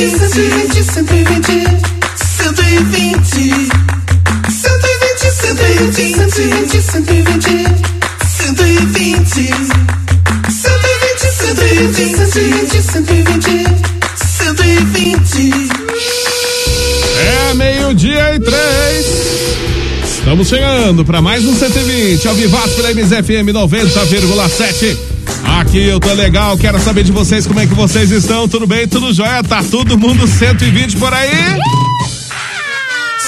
120, 120, 120, 120. 120. 120, 120, 120, 120. 120. 120, 120, 120. 120. É meio-dia e três. Estamos chegando para mais um 120 ao Vivato pela MZFM 90,7. Aqui eu tô legal, quero saber de vocês como é que vocês estão. Tudo bem? Tudo jóia? Tá todo mundo 120 por aí?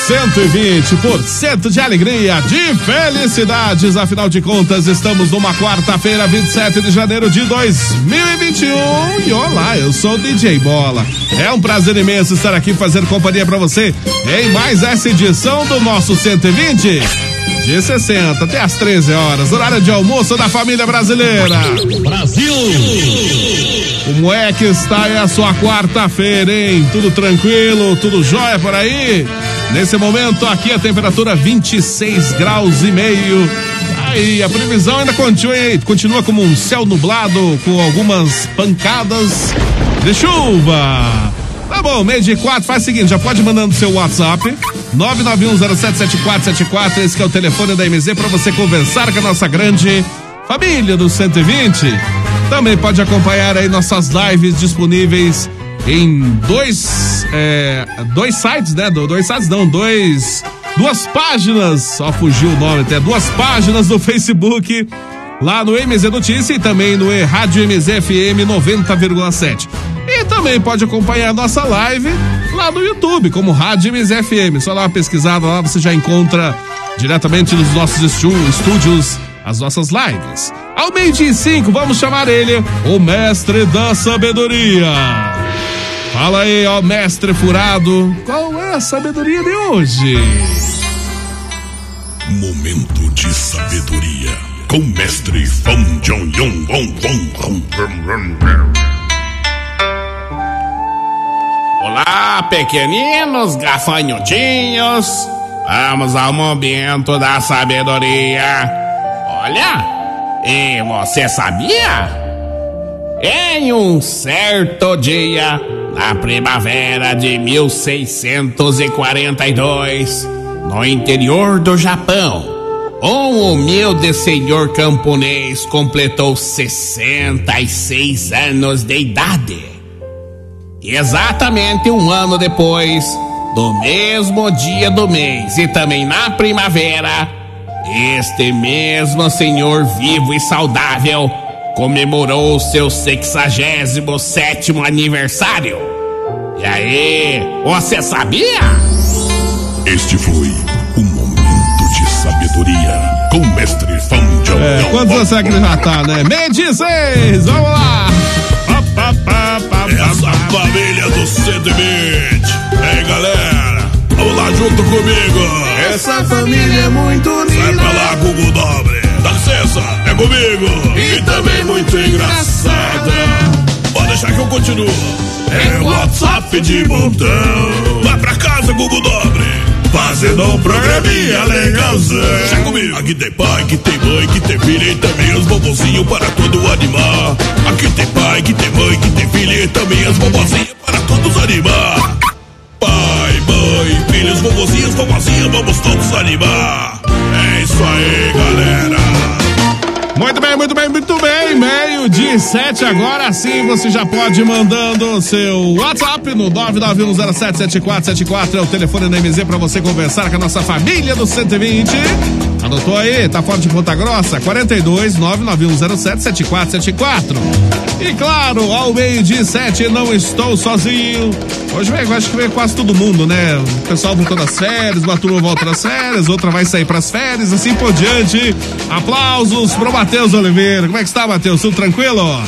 120% de alegria, de felicidades. Afinal de contas, estamos numa quarta-feira, 27 de janeiro de 2021. E olá, eu sou o DJ Bola. É um prazer imenso estar aqui fazendo companhia para você em mais essa edição do nosso 120. De 60 até as 13 horas, horário de almoço da família brasileira. Brasil. Como é que está aí a sua quarta-feira, hein? Tudo tranquilo, tudo jóia por aí? Nesse momento, aqui a temperatura 26 graus e meio. Aí, a previsão ainda continua, continua como um céu nublado, com algumas pancadas de chuva. Tá bom, meio de quatro, faz o seguinte, já pode mandando seu WhatsApp, 991077474, esse que é o telefone da MZ para você conversar com a nossa grande família do 120. Também pode acompanhar aí nossas lives disponíveis em dois, é, dois sites, né? Do- Dois sites não, dois, duas páginas, só fugiu o nome até, duas páginas do Facebook, lá no MZ Notícia e também no Rádio MZFM 90,7. E também pode acompanhar a nossa live lá no YouTube, como Rádio MZFM. Só dá uma pesquisada lá, você já encontra diretamente nos nossos estúdios as nossas lives. Ao meio-dia e cinco, vamos chamar ele, o mestre da sabedoria. Fala aí, ó, mestre furado, qual é a sabedoria de hoje? Momento de sabedoria com mestre Fong Jong Yong Wong Wong Olá, pequeninos gafanhotinhos. Vamos ao momento da sabedoria. Olha, e você sabia? Em um certo dia, na primavera de 1642, no interior do Japão, um humilde senhor camponês completou 66 anos de idade. E Exatamente um ano depois, do mesmo dia do mês e também na primavera, este mesmo senhor vivo e saudável comemorou seu 67 aniversário. E aí, você sabia? Este foi o momento de sabedoria com mestre Fong Jong É, quantos anos será que ele já tá, né? Meio 16, vamos lá. Essa família do 120. Ei, galera, vamos lá junto comigo. Essa família é muito Vai unida. pra lá, Google Dobre. Dá licença, é comigo. E também muito engraçada. Pode deixar que eu continuo. É o WhatsApp de montão. Vai pra casa, Google Dobre. Fazendo um programinha legalzão. Chega comigo. Aqui tem pai, que tem mãe, que tem filha e também os bobozinhos para todo animar. Aqui tem pai, que tem mãe, que tem filha e também as bobozinhas para todos animar. Pai, mãe, filhos, vovozinhos, vovozinhas, vamos todos animar. É isso aí, galera. Muito bem, muito bem, muito bem. Meio de sete, agora sim você já pode ir mandando seu WhatsApp no 991077474. É o telefone da MZ para você conversar com a nossa família do 120. Anotou aí? Tá fora de Ponta Grossa? 42 991077474. E claro, ao meio de sete, não estou sozinho. Hoje vem, acho que vem quase todo mundo, né? O pessoal voltou das férias, uma turma volta das férias, outra vai sair pras férias, assim por diante. Aplausos pro Matheus Oliveira. Como é que está, Matheus? Tudo tranquilo?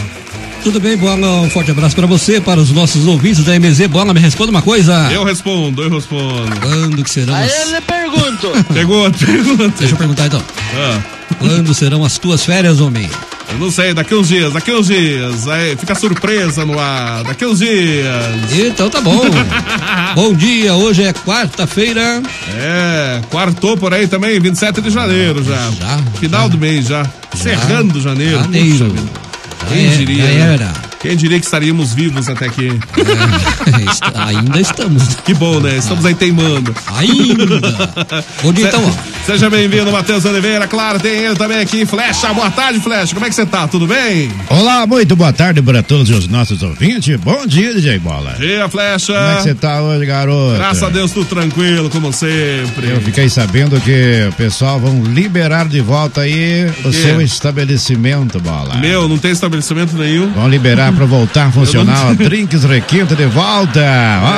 Tudo bem, Bola? Um forte abraço para você, para os nossos ouvintes da MZ. Bola, me responda uma coisa. Eu respondo, eu respondo. Quando que serão Aí as... eu lhe pergunto. Pergunta, pergunta. Deixa eu perguntar então. Ah, Quando serão as tuas férias, homem? eu não sei, daqui uns dias, daqui uns dias. Aí fica surpresa no ar, daqui uns dias. Então tá bom. bom dia, hoje é quarta-feira. É, quartou por aí também, 27 de janeiro já. Já, Final já. do mês já. Cerrando janeiro. Janeiro. Puxa vida. Já Quem é- diria? já né? era. Quem diria que estaríamos vivos até aqui? É, ainda estamos. Que bom, né? Estamos aí teimando. Ainda. Bom dia, então. Seja bem-vindo, Matheus Oliveira. Claro, tem ele também aqui, Flecha. Boa tarde, Flecha. Como é que você tá? Tudo bem? Olá, muito boa tarde para todos os nossos ouvintes. Bom dia, DJ Bola. Dia, Flecha. Como é que você tá hoje, garoto? Graças a Deus, tudo tranquilo, como sempre. Eu fiquei sabendo que o pessoal vão liberar de volta aí o quê? seu estabelecimento, Bola. Meu, não tem estabelecimento nenhum. Vão liberar para voltar a funcionar Eu o não- Drinks Requinto de volta.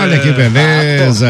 Olha É, que beleza.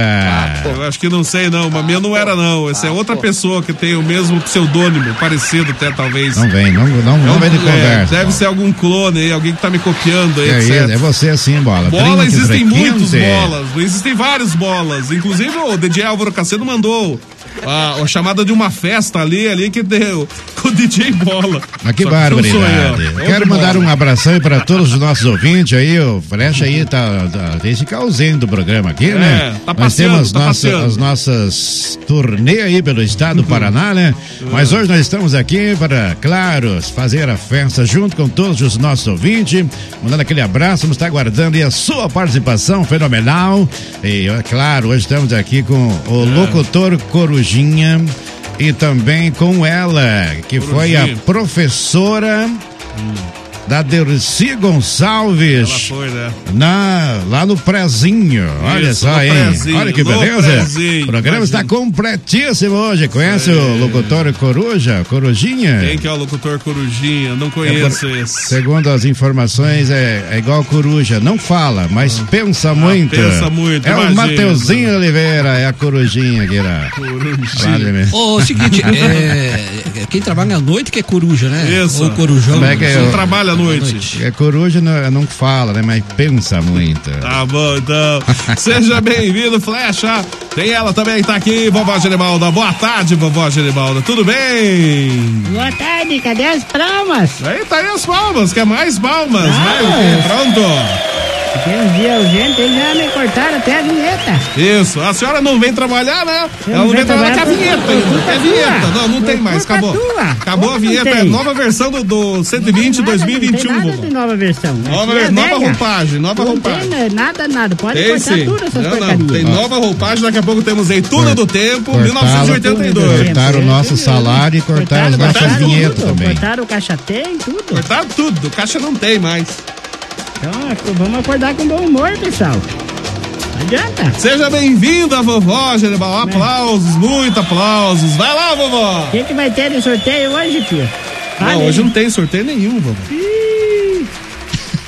Eu acho que não sei, não. Mas meu não era, não. Essa é outra pessoa que tem o mesmo pseudônimo, parecido até, talvez. Não vem, não, não, não É vem de é, conversa. deve ser algum clone aí, alguém que tá me copiando aí, É, etc. isso, é você assim, Bola. Bola, Drinks existem Requinte. muitos bolas, existem vários bolas. Inclusive o DJ Álvaro Cacedo mandou a, a chamada de uma festa ali, ali que deu com o DJ Bola. Mas que sou eu, barbaridade. é Quero outro mandar bola. um abração aí para todos os nossos ouvintes aí. O Flecha aí tá, tá tem esse ausente do programa aqui, né? tá Nós temos tá nossa, as nossas turnê aí pelo estado do Paraná, né? Mas hoje nós estamos aqui para, claro, fazer a festa junto com todos os nossos ouvintes. Mandando aquele abraço, vamos estar aguardando aí a sua participação fenomenal. E, é claro, hoje estamos aqui com o É. locutor Corujinha e também com ela, que foi a professora da Dercy Gonçalves. Ela foi, né? Na, lá no Prezinho, olha Isso, só, hein? Prezinho, olha que beleza. Prezinho, o programa está imagina. completíssimo hoje. Conhece o locutor Coruja? Corujinha? Quem que é o locutor Corujinha? Não conheço esse. Segundo as informações, é, é igual coruja. Não fala, mas pensa muito. Ah. pensa muito, É o imagina. Mateuzinho Oliveira, é a corujinha aqui lá. Corujinha. Vale, Ô, seguinte, é, quem trabalha à noite que é coruja, né? Isso. Ou corujão. Como é que é? Trabalha à noite. É coruja não, não fala, né? Mas pensa muito. Tá bom, então. Seja bem-vindo, Flecha. Tem ela também, tá aqui, vovó Geribalda. Boa tarde, vovó Geribalda. Tudo bem? Boa tarde, cadê as palmas? Aí tá aí as palmas, quer mais palmas? Ah, Vai, o quê? Pronto. Tem uns dias urgentes, eles já me cortaram até a vinheta. Isso, a senhora não vem trabalhar, né? Eu Ela não não vem trabalhar com a vinheta culpa É vinheta. Não, não tem mais, acabou. tua. Acabou a não vinheta, é nova versão do, do 120 Nada, 2021, Não tem nada de nova versão. Nova, é nova velha. roupagem, nova Não roupagem. tem nada, nada. Pode Tem cortar sim. tudo essas Não, não, tem nova roupagem, daqui a pouco temos aí Tuna do Tempo, Cortaram- 1982. Cortaram o nosso salário e cortaram as nossas cortaram vinhetas tudo, também. Cortaram o caixa tem, tudo. Cortaram tudo, caixa não tem mais. Então, vamos acordar com bom humor, pessoal. Não adianta. Seja bem-vinda, vovó Geribal. Aplausos, muito aplausos. Vai lá, vovó. O que, que vai ter de sorteio hoje, tio? Não, aí. hoje não tem sorteio nenhum, vovó.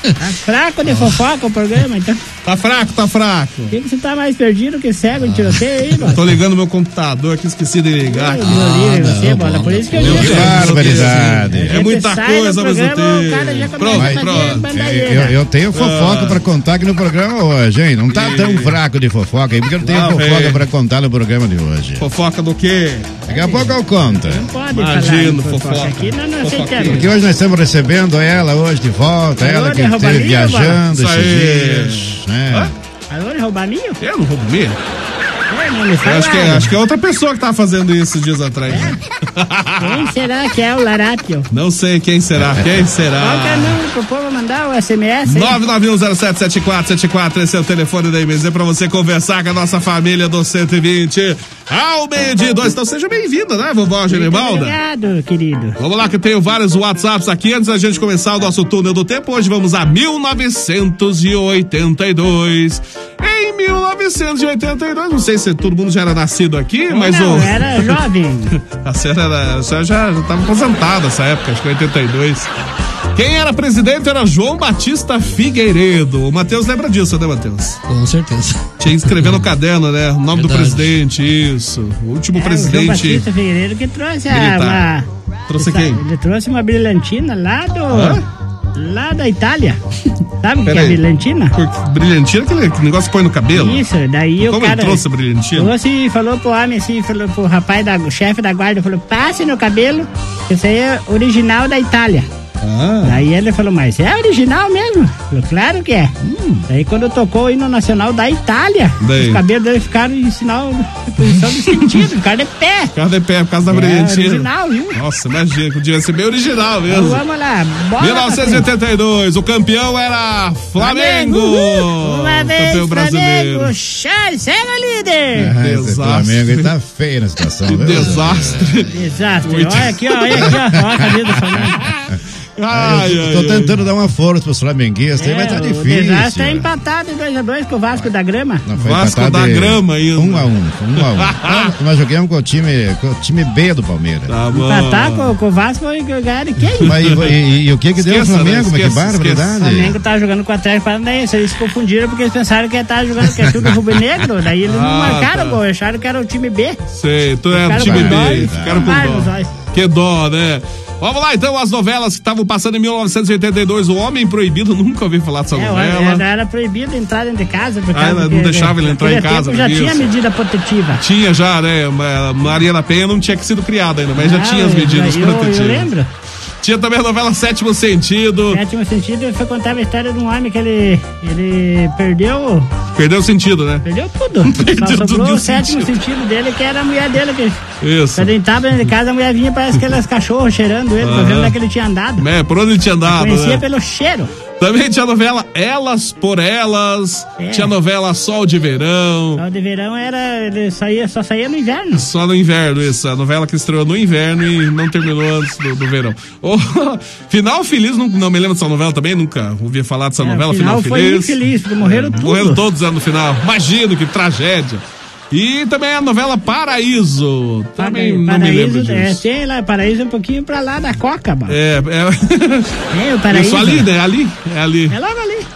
Tá fraco de fofoca o programa, então. Tá fraco, tá fraco. Por que, que você tá mais perdido que cego em tiroteio aí, bola? Tô ligando meu computador aqui, esqueci de ligar. Livre você, bola. Por isso que eu digo. Barbaridade. É gente muita coisa do ao mesmo programa, o cara tempo. já começa Pronto, pronto. Eu, eu tenho fofoca pra contar aqui no programa hoje, hein? Não tá tão fraco de fofoca aí, porque eu tenho Lá fofoca pra contar no programa de hoje. Fofoca do quê? Daqui a pouco eu conto. Não pode Imagino, fofoca. Aqui não aceitamos. Porque hoje nós estamos recebendo ela hoje de volta, ela que esteve viajando esses dias. Né? Alô, de roubaminho? Eu não vou comer. É, não Eu fala. Acho que, é, acho que é outra pessoa que tá fazendo isso dias atrás. Quem será que é o Larápio? Não sei quem será. Quem Qual que é o será? número pro povo mandar o SMS? hein? 991077474, esse é o telefone da IMZ pra você conversar com a nossa família do 120 ao meio-dia e dois. Então seja bem-vinda, né, vovó Genibalda? Obrigado, querido. Vamos lá que eu tenho vários WhatsApps aqui antes da gente começar o nosso túnel do tempo. Hoje vamos a 1982. Em 1982, não sei se todo mundo já era nascido aqui, mas não, o era jovem. a senhora, era, a senhora já estava aposentada nessa época, acho que 82. Quem era presidente era João Batista Figueiredo. O Matheus lembra disso, né, Matheus? Com certeza. Tinha que escrever no caderno, né? O nome do Verdade. presidente, isso. O último É, o João presidente. Batista Figueiredo que trouxe a, uma... Trouxe quem? Ele trouxe uma brilhantina lá do... Hã? Lá da Itália. Sabe o que é brilhantina? Por- Brilhantina, aquele que negócio que põe no cabelo. Isso, daí o Como cara... ele trouxe a brilhantina? Trouxe e falou pro homem assim, falou pro rapaz, da, o chefe da guarda, falou, passe no cabelo, que isso aí é original da Itália. Ah, Daí ele falou, mas é original mesmo? Falou, claro que é. Daí quando tocou o hino nacional da Itália, Daí? os cabelos dele ficaram em sinal de posição de sentido, ficaram de pé. cara de pé por causa da É brilhantina. original, viu? Nossa, imagina, que devia ser bem original Então, mesmo. vamos lá, bora. 1982, o campeão era Flamengo! Uhul. Uma vez, campeão brasileiro. Flamengo, Charles, segue líder. Ah, desastre. Flamengo aí tá feio na situação. Que viu? desastre. Desastre. Olha aqui, ó, olha aqui, ó, ó a camisa do Flamengo. Ai, eu ai, tô ai. tentando dar uma força pros flamenguistas, aí, mas tá É, difícil. O desastre é empatado em 2x2 com o Vasco da Grama. Não, foi Vasco da Grama ainda. Um a um, um a um. Nós jogamos com o time, com o time B do Palmeiras. Tá bom. Empatar com, com o Vasco e ganhar de quem? Mas e, e- e o que que deu o Esqueça, né? Flamengo? Mas que Esqueça, O barbaridade. Flamengo tá jogando com o Atlético Paranaense. Eles se confundiram porque eles pensaram que ele tava jogando que é tudo rubro-negro. Daí eles não Ah, marcaram tá. gol, acharam que era o time B. Sei, tu é o time com B, ficaram com dó. Que dó, né? Vamos lá então, as novelas que estavam passando em 1982. O Homem Proibido, nunca ouvi falar dessa É, novela. era, era proibido entrar dentro de casa. Por Ah, não deixava ele entrar em casa, já tinha medida protetiva. Tinha já, né? Ma- Maria da Penha não tinha que sido criada ainda, mas já Ah, tinha as medidas eu, protetivas. eu lembro. Tinha também a novela Sétimo Sentido. Sétimo sentido foi contar a história de um homem que ele, ele perdeu, Perdeu o sentido, né? perdeu tudo. Perdeu Só tudo sobrou o o sétimo sentido. sentido dele, que era a mulher dele. Que, Isso. quando ele tava dentro de casa, a mulher vinha, parece aqueles cachorros cheirando ele, pra ver onde é que ele tinha andado. É, por onde ele tinha andado, Conhecia né? pelo cheiro. Também tinha a novela Elas por Elas. É. Tinha a novela Sol de Verão. O de verão era. Ele saía, só saía no inverno. Só no inverno, isso. A novela que estreou no inverno e não terminou antes do, do verão. Oh, Final Feliz, não, não me lembro dessa novela também, nunca ouvi falar dessa É, novela. o final foi Feliz. infeliz, morreram tudo. Morreram todos né, no final. Imagino que tragédia. E também a novela Paraíso. Também não me lembro Paraíso, é, disso. tem lá, Paraíso um pouquinho pra lá da Coca, mano. É, é. É, o Paraíso. Isso ali, né? Ali. É ali. É logo ali.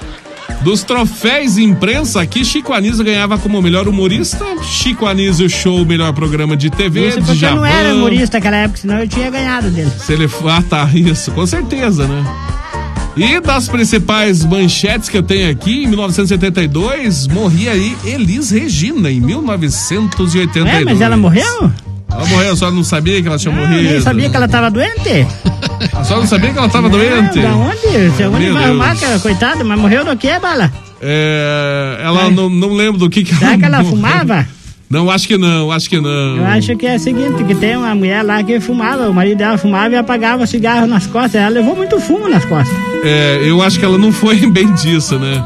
Dos troféus imprensa aqui, Chico Anísio ganhava como melhor humorista. Chico Anísio Show, melhor programa de TV. Isso porque eu Djavan. não era humorista naquela época, senão eu tinha ganhado dele. Se ele... Ah, tá, isso, com certeza, né? E das principais manchetes que eu tenho aqui, em 1972, morria aí Elis Regina, em 1982. Ué, mas ela morreu? Ela morreu, só não sabia que ela tinha Eu morrido. nem sabia que ela tava doente. Só não sabia que ela tava doente. Da onde? Você onde vai arrumar, cara? Coitada, mas morreu do que, bala? É, ela É. não, não lembro do que que Será que ela morreu. fumava? Não, acho que não, acho que não. Eu acho que é o seguinte, que tem uma mulher lá que fumava, o marido dela fumava e apagava cigarro nas costas. Ela levou muito fumo nas costas. É, eu acho que ela não foi bem disso, né?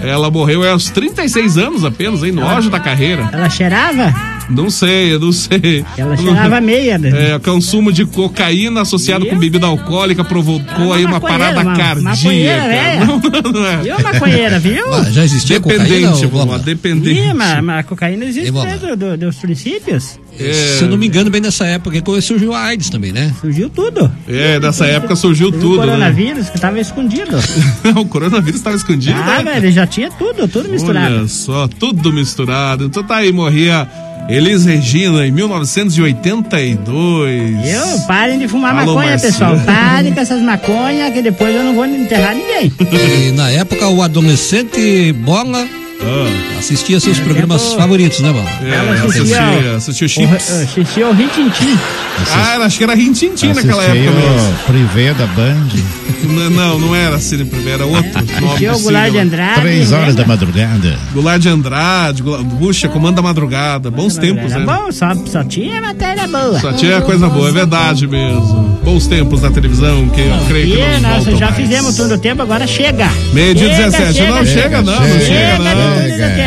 Ela morreu aos 36 anos apenas, hein? No auge da carreira. Ela cheirava? Não sei, eu não sei. Ela cheirava meia, né? É, consumo de cocaína associado com bebida alcoólica provocou aí uma parada uma- cardíaca. maconheira, velha. Não, não, não é. Viu, maconheira, viu? Ah, já existia cocaína? Dependente, ô, vamos lá, Bola? dependente. Ih, mas, mas a cocaína existe E dentro do- dos princípios. É, Se eu não me engano, bem nessa época que surgiu a AIDS também, né? Surgiu tudo. é, nessa época surgiu o tudo, né? coronavírus que tava escondido. o coronavírus estava escondido, Ah, né? velho, já tinha tudo, tudo misturado. Olha só, tudo misturado. Então tá aí, morria Elis Regina em 1982. Eu, parem de fumar Alô, maconha, pessoal. Parem com essas maconhas que depois eu não vou enterrar ninguém. E na época o adolescente Bola Ah, assistia seus programas tempo- favoritos, né, Bola? é, Ela assistia, assistia- assistia O, Chips. o, Xixi ou Rintintim. Ah, acho que era Rintintim naquela época mesmo. Privé da Band. N- Não, não era Cine Primeiro, era outro nome. Assistiu o Goulart de. Andrade. Três horas lembra? da madrugada. Goulart de Andrade, Puxa, Comando da Madrugada. Bons tempos, né? bom, só, só tinha matéria boa. Só tinha coisa boa, é verdade mesmo. Bons tempos da televisão, que eu creio que não nós já mais. fizemos tudo o tempo, agora chega. Meio-dia Chega, 17. não chega, não, não chega, Chega, não.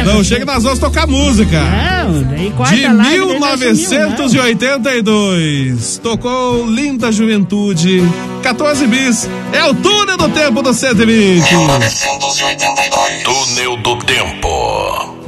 Não chega, nós vamos tocar música. Não, daí De a live, daí nós sumiu, não. 1982, tocou Linda Juventude, 14 bis, é o túnel do tempo do 120. Túnel do Tempo.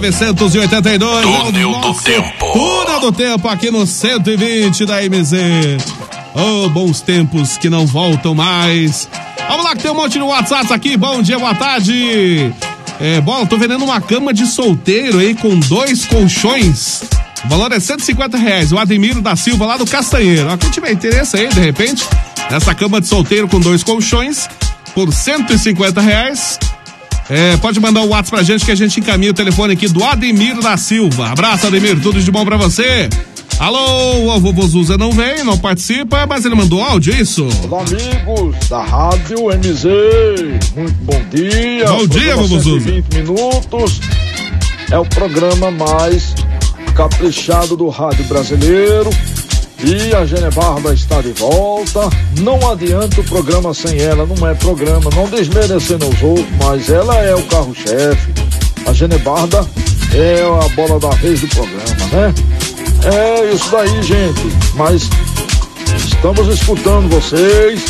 1982. Túnel é do Tempo. Túnel do Tempo aqui no 120 da MZ. Oh, bons tempos que não voltam mais. Vamos lá que tem um monte de WhatsApp aqui. Bom dia, boa tarde. É, bola, tô vendendo uma cama de solteiro aí com dois colchões. O valor é 150 reais. O Ademiro da Silva lá do Castanheiro. Ó, quem tiver interesse aí, de repente, nessa cama de solteiro com dois colchões por 150 reais. É, pode mandar o WhatsApp pra gente que a gente encaminha o telefone aqui do Ademir da Silva. Abraço, Ademir, tudo de bom pra você. Alô, o vovô Zuza não vem, não participa, mas ele mandou áudio, é isso? Olá, amigos da Rádio MZ. Muito bom dia. Bom dia, vovô Zuza. 120 minutos. É o programa mais caprichado do rádio brasileiro. E a Gene Barba está de volta. Não adianta o programa sem ela, não é programa, não desmerecendo os outros, mas ela é o carro-chefe. A Gene Barba é a bola da vez do programa, né? É isso daí, gente. Mas estamos escutando vocês.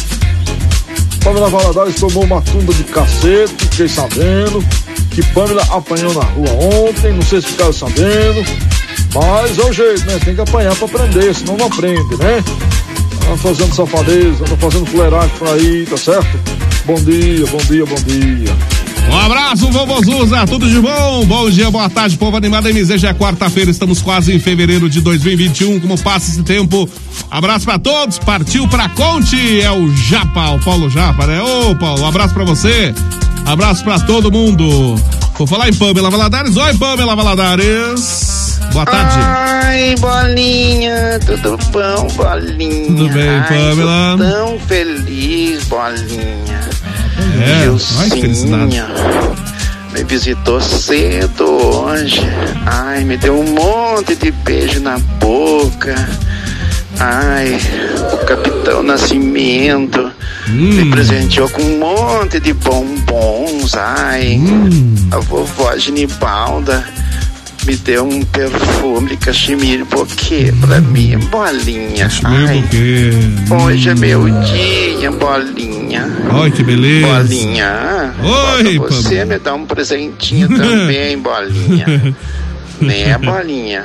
Pamela Valadares tomou uma tumba de cacete, fiquei sabendo. Que Pamela apanhou na rua ontem, não sei se ficaram sabendo. Mas é o jeito, né? Tem que apanhar pra aprender, senão não aprende, né? Anda fazendo safadeza, anda fazendo fuleiragem por aí, tá certo? Bom dia, bom dia, bom dia. Um abraço, vovô Zuza, tudo de bom? Bom dia, boa tarde, povo animado MZ. Já é quarta-feira, estamos quase em fevereiro de 2021. Como passa esse tempo? Abraço pra todos, partiu pra Conte, é o Japa, o Paulo Japa, né? Ô, Paulo, um abraço pra você, abraço pra todo mundo. Vou falar em Pamela Valadares. Oi, Pamela Valadares. Boa tarde. Ai, bolinha, tudo bom, bolinha? Tudo bem, Ai, Pamela? Tô tão feliz, bolinha. É, Gilcinha ai, me visitou cedo hoje. Ai, me deu um monte de beijo na boca. Ai, o Capitão Nascimento me presenteou com um monte de bombons. Ai, a vovó Genibalda me deu um perfume de cachemire bouquet pra mim, bolinha. Ai, hoje é meu dia, bolinha. Ai, que beleza. Bolinha. Oi, você me dá um presentinho também, bolinha. Né, bolinha?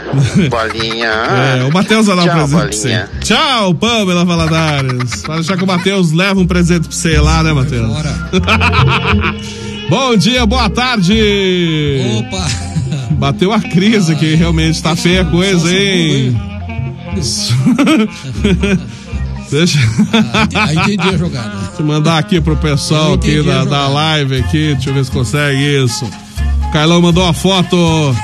Bolinha. É, o Matheus vai dar um presente pra você. bolinha. Tchau, Pamela Valadares. Vai deixar que o Matheus leva um presente pra você lá, né, Matheus? Bom dia, boa tarde. Opa! Bateu a crise que realmente tá feia a coisa, hein? Deixa. Aí entendi a jogada. Deixa eu mandar aqui pro pessoal aqui a da, da live aqui, deixa eu ver se consegue isso. O Carlão mandou uma foto,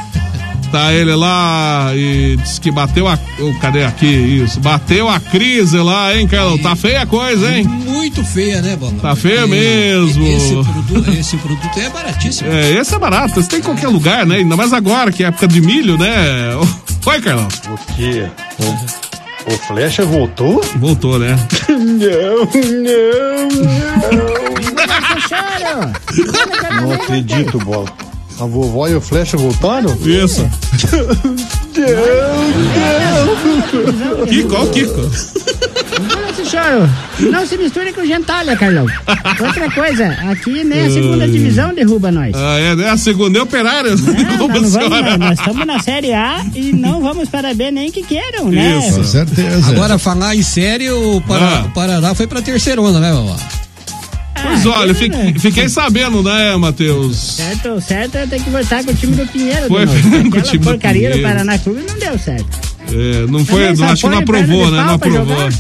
tá ele lá e disse que bateu a. oh, cadê aqui? Isso, bateu a crise lá, hein, Carlão? Tá feia a coisa, hein? Muito feia, né, Bola? Tá feia Porque mesmo. Esse produto, esse produto é baratíssimo. É, esse é barato, esse tem em qualquer lugar, né? Ainda mais agora, que é época de milho, né? Oi, Carlão. O quê? O, o Flecha voltou? Voltou, né? Não, Choro! não. Não acredito, bola. A vovó e o Flecha voltaram? Isso. Kiko, ó o Kiko. Não se choro. Não se misture com gentalha, Carlão. Outra coisa, aqui nem a segunda divisão derruba nós. Ah, é, né? A segunda é operária. Não, Como nós, não senhora? vamos, nós, estamos na Série A e não vamos para B nem que queiram, né? Isso. Com certeza. Agora, falar em sério, o, Pará- Ah. o Paraná foi pra terceirona, né, vovó? Pois olha, eu fiquei, fiquei sabendo, né, Matheus? Certo, certo é ter que voltar com o time do Pinheiro. Foi com o time do porcaria do Pinheiro. Paraná Clube não deu certo. É, não foi, não, acho que não aprovou, né? Não aprovou. jogar.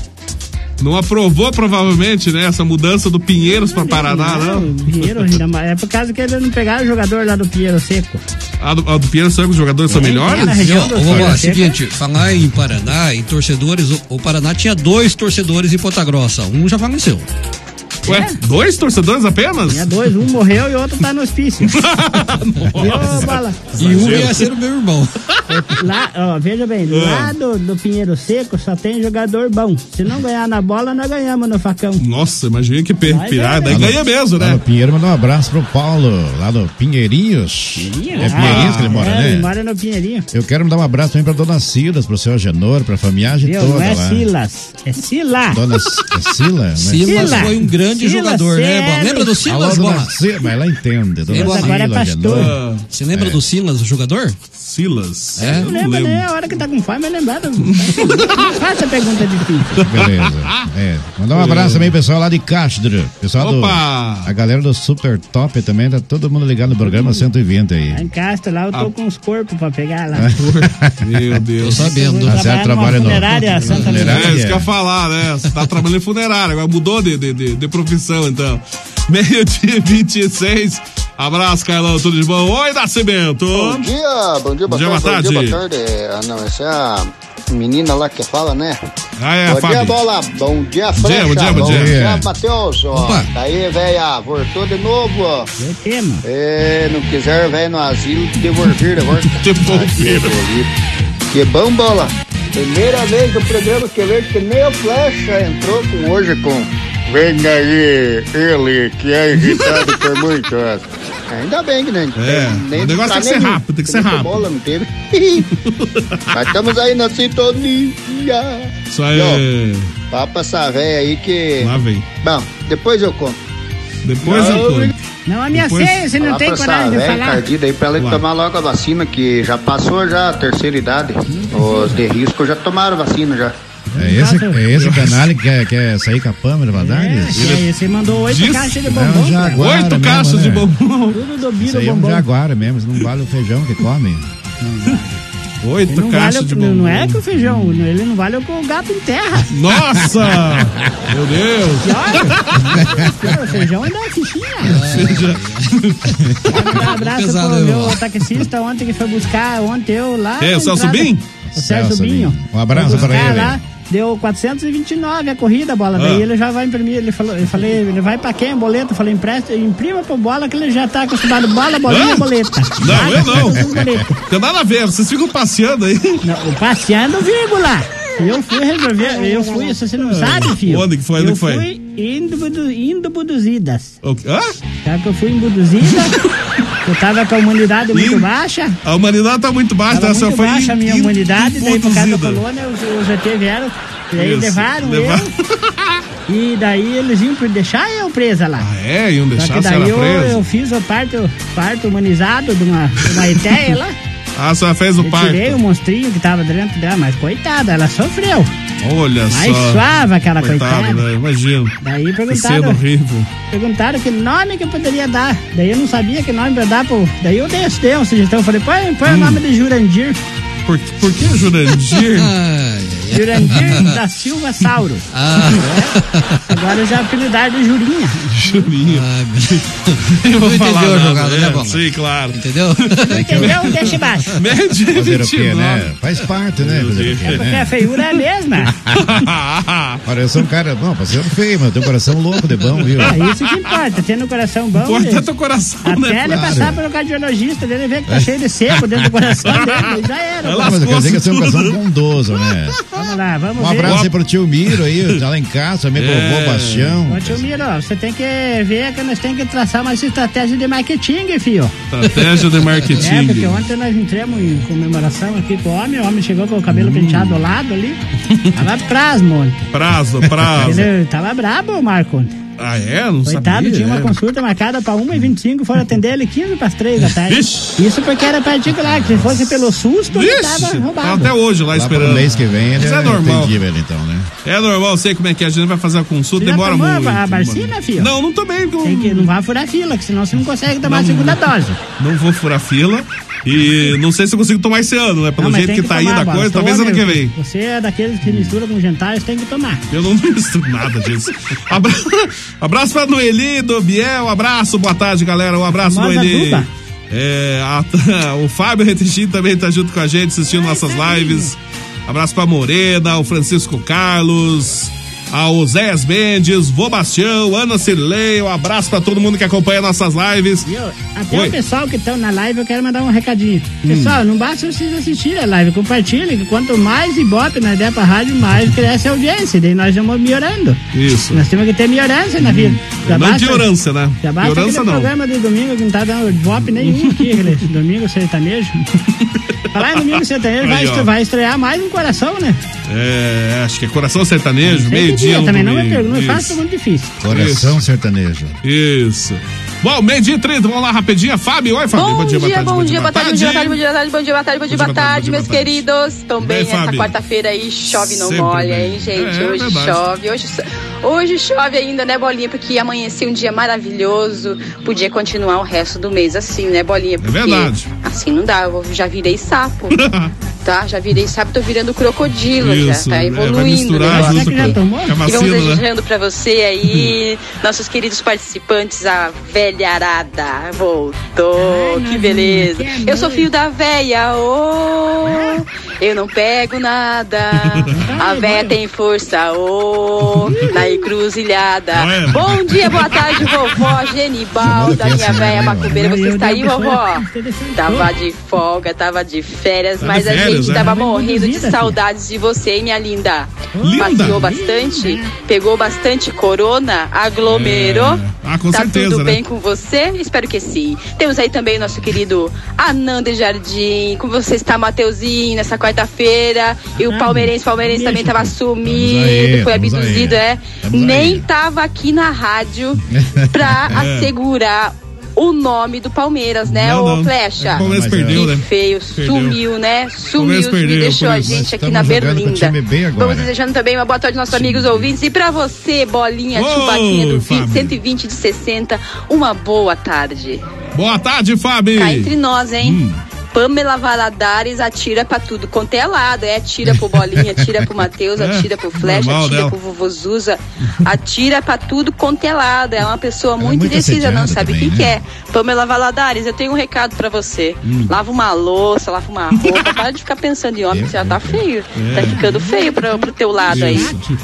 Não aprovou, provavelmente, né? Essa mudança do Pinheiros pra Paraná, não. não? Pinheiro ainda mais. É por causa que eles não pegaram o jogador lá do Pinheiro Seco. A do, a do Pinheiros são os jogadores são É, melhores? é do ô, vovó, Pinheiro seguinte, falar em Paraná, em torcedores, o, o Paraná tinha dois torcedores em Ponta Grossa. Um já faleceu. Ué, dois torcedores apenas? Tinha dois, um morreu e o outro tá no hospício. Bala? E um ia ser o meu irmão. Lá, ó, veja bem, Ah. lá do, do Pinheiro Seco só tem jogador bom. Se não ganhar na bola, nós ganhamos no facão. Nossa, imagina que pe- Vai, pirada. vai, Aí ganha mesmo, Lá né? no Pinheiro, mandar um abraço pro Paulo, lá no Pinheirinhos. É Pinheirinhos que ele mora, é, né? Ele mora no Pinheirinho. Eu quero mandar um abraço também pra dona Silas, pro seu Agenor, pra família toda Não é lá. Silas, é Sila. Dona é Sila? né? Silas Sila. foi um grande grande Silas, jogador, né, Bola? Lembra do Silas, Bola? Mas ela entende. Dona Agora é pastor. Genô. Você lembra do Silas, o jogador? Silas. É? Eu Não não lembra lembro. nem a hora que tá com fome, mas lembrado. Faça pergunta difícil. Beleza. É. Mandar um abraço também, pessoal lá de Castro. Pessoal do. Opa! A galera do Super Top também, tá todo mundo ligado no programa 120 aí. Lá em Castro, lá eu tô Ah. com os corpos pra pegar lá. Meu Deus. Tô sabendo. Tá certo, trabalho no- funerária Santa funerária. É, isso que eu ia falar, né? Você tá trabalhando em funerária, agora mudou de, de, de, de profissão, então. Meio-dia 26. Abraço, Carlão, tudo de bom? Oi, Nascimento! Bom dia, bom dia, boa Bom dia, tarde, boa bom dia, tarde. boa tarde. Ah, não, essa é a menina lá que fala, né? Ah, é, bom dia, Fábio. bola. Bom dia, Bom dia, bom dia, bom dia. Matheus. Ó. Opa. Daí, velha, voltou de novo, ó. Temo. É, não quiser, velho, no asilo, devolver, devolver. Devolver. Que bom, bola. Primeira vez no programa que eu vejo que nem o Flecha entrou com hoje com... Vem aí, ele que é irritado por muito. Ainda bem que nem. É, nem o negócio tá tem que ser rápido, tem que ser rápido. Bola não teve. Mas estamos aí na sintonia. Isso aí. Ó, Papa essa véia aí que. Lá vem. Bom, depois eu conto. Depois Não, eu conto. Não, a minha Depois- ceia, você não tem coragem de véia falar. encardida aí pra ela Lá. tomar logo a vacina, que já passou já a terceira idade. Os de risco já tomaram vacina já. É esse, é esse canal que quer, quer sair com a Pâmela É, Valadares? e aí, você mandou oito Diz- caixas de É bombom. um cara. jaguar Oito mesmo, caixas de né? bombom. Tudo do aí é um bombom. jaguar mesmo, não vale o feijão que come. Oito Não, vale, caixas o- de bombom. não é que o feijão, ele não vale o que o gato enterra. Nossa! Meu Deus! Pior, o feijão ainda é fichinha. Um abraço Pesado, pro meu taxista ontem que foi buscar ontem eu lá. Quem, o Celso. Bim? O Celso Binho. Binho. Um abraço pra ele. Lá, deu 429 a corrida, bola. Ah. Daí ele já vai imprimir. Ele falou, eu falei, ele vai pra quem? Boleto? Eu falei, empresta, imprima pro bola que ele já tá acostumado. Bola, bolinha, Hã? boleta. Não, Paga eu não. tudo boleto. Tem nada a ver, vocês ficam passeando aí. Não, passeando, vírgula. Eu fui resolver, eu fui, você não sabe, filho. Onde que foi? Onde eu que foi? fui indo, indo buduzidas. O quê? Hã? Sabe que eu fui em Buduzida? eu tava com a humanidade muito baixa. A humanidade tá muito baixa, Tava você muito foi baixa a minha in- humanidade, daí por causa da colônia os, os ET vieram, e aí Isso, levaram levaram. eu. E daí eles iam por deixar eu presa lá. Ah, é? Iam Só deixar que a senhora daí eu, eu fiz o parto, parto humanizado de uma, de uma etéia lá. Ah, a senhora fez o Eu parto. tirei o monstrinho que tava dentro dela, mas coitada, ela sofreu. Olha Mais só. suave aquela Coitado, coitada. né? Imagina. Daí cena perguntaram, horrível. perguntaram que nome que eu poderia dar. Daí eu não sabia que nome pra dar pro. Daí eu dei, dei sugestão. Eu falei, põe, põe Hum. o nome de Jurandir. Por, por que Jurandir? Jurandir da Silva Sauro. ah, É. Agora já apelidaram de Jurinha. Jurinho. ai, Eu não vou entendeu falar a nada, jogada, né, é, Bola? Sim, claro. Entendeu? Entendeu? Deixa embaixo. Média Fazer o quê, 29. né? Faz parte, né? É porque a né? feiura é a mesma. Olha, eu sou um cara, não, passei feio, mas eu tenho um coração louco de bom, viu? É isso que importa. Tendo o coração bom. Importa ele- teu coração, Até né? ele Claro. passar pelo cardiologista dele ver que tá cheio de seco dentro do coração dele. Já era. Mas eu quero dizer que eu sou um coração bondoso, né? Vamos lá, vamos Um ver. abraço aí pro tio Miro aí, tá lá em casa, também pro É. vô Bastião. Ô, tio Miro, você tem que ver que nós temos que traçar mais estratégia de marketing, filho. Estratégia de É, marketing. porque ontem nós entramos em comemoração aqui com o homem, o homem chegou com o cabelo penteado ao lado ali. Tava prasmo ontem. Prazo, prazo. Ele tava brabo, Marco. Ah, é? Não Coitado, sabia. tinha uma é. consulta marcada pra 1h25, foram atender ele 15 para 3 da tarde. Vixe. Isso porque era particular, que se fosse pelo susto, ele tava Vixe, tá roubado. até hoje lá, Lá esperando. mês que vem ele Isso é é normal. entendível, então, né? É normal, eu sei como é que é. A gente vai fazer a consulta, Você demora tomou muito. a vacina, filho? Não, não tomei. eu Tem que, não vai furar fila, que senão você não consegue tomar Não. a segunda dose. Não vou furar fila. E não sei se eu consigo tomar esse ano, né? Pelo Não, jeito tem que, tá indo a coisa, talvez ano que vem. Você é daqueles que mistura com jantares, tem que tomar. Eu não misturo nada disso. Abra... abraço pra Noeli, do Biel. Abraço, boa tarde, galera. Um abraço, Famosa Noeli. Duba. É, a- o Fábio Retechin também tá junto com a gente, assistindo nossas lives. Abraço pra Morena, o Francisco Carlos, ao Zéias Mendes, Vô Bastião, Ana Cirlei. Um abraço pra todo mundo que acompanha nossas lives. Até Oi. o pessoal que estão na live, eu quero mandar um recadinho. Hum. Pessoal, não basta vocês assistirem a live, compartilhem, que quanto mais ibope nós der pra rádio, mais cresce a audiência. Daí nós vamos melhorando. Isso. Nós temos que ter melhorança na vida. Já não basta- ignorância, né? Já basta aquele não. programa de domingo que não tá dando ibope nenhum aqui, aquele domingo sertanejo. Falar em domingo sertanejo, vai, Aí, estre- vai estrear mais um coração, né? É, acho que é Coração Sertanejo, meio-dia também, não domingo. pergunta, não Isso. faça pergunta difícil. Coração sertanejo. Isso. Bom, meio-dia e 30, vamos lá rapidinho. Fábio, oi, Fábio. Bom dia, bom dia, bom dia, boa tarde, bom dia, boa tarde, bom dia, boa tarde, bom dia, boa tarde, bom dia, boa tarde, meus queridos. Também Bem, essa quarta-feira aí chove não molha, hein, gente? É, é hoje chove, hoje, hoje chove ainda, né, Bolinha? Porque amanheceu um dia maravilhoso, podia continuar o resto do mês assim, né, Bolinha? Porque verdade. Assim não dá, eu já virei sapo. Tá, já virei sapo, tô virando crocodilo Isso, já, tá é, vai evoluindo. o negócio. junto com- com a E vamos né? desejando pra você aí, nossos queridos participantes, a velha arada voltou, que beleza. Eu sou filho da véia, oh, eu não pego nada, a véia tem força, oh, na encruzilhada. Bom dia, boa tarde, vovó Genibalda, minha véia macumbeira, você está aí, vovó? Tava de folga, tava de férias, mas a gente né? tava morrendo de saudades de você, hein, minha linda. Passeou bastante, pegou bastante corona, aglomerou. É. Ah, com tá certeza, tudo né? bem com você? Espero que sim. Temos aí também nosso querido Ananda Jardim. Como você está, Mateuzinho, nessa quarta-feira? E o palmeirense, palmeirense também estava sumido, aí, foi abduzido, aí. é. Estamos Nem tava aqui na rádio pra É. assegurar o nome do Palmeiras, né, Não, ô não. Flecha? O Palmeiras perdeu, que né? feio, Perdeu. sumiu, né? Sumiu, perdeu, deixou a gente aqui na Berlinda. Vamos desejando também uma boa tarde aos nossos amigos ouvintes. E pra você, bolinha, Ô, chubaquinha do 20, Fábio. 120 de 60, uma boa tarde. Boa tarde, Fábio. Cá entre nós, hein? Hum. Pamela Valadares atira pra tudo quanto é lado. É, atira pro Bolinha, atira pro Matheus, É, atira pro normal atira dela. pro Vovô Zuza. Atira pra tudo quanto é lado. É uma pessoa muito, muito indecisa, não sabe o também, que né? quer. Pamela Valadares, eu tenho um recado pra você. Hum. Lava uma louça, lava uma roupa. Para de ficar pensando em homem, que você já tá feio. É. Tá ficando feio pro, pro teu lado aí.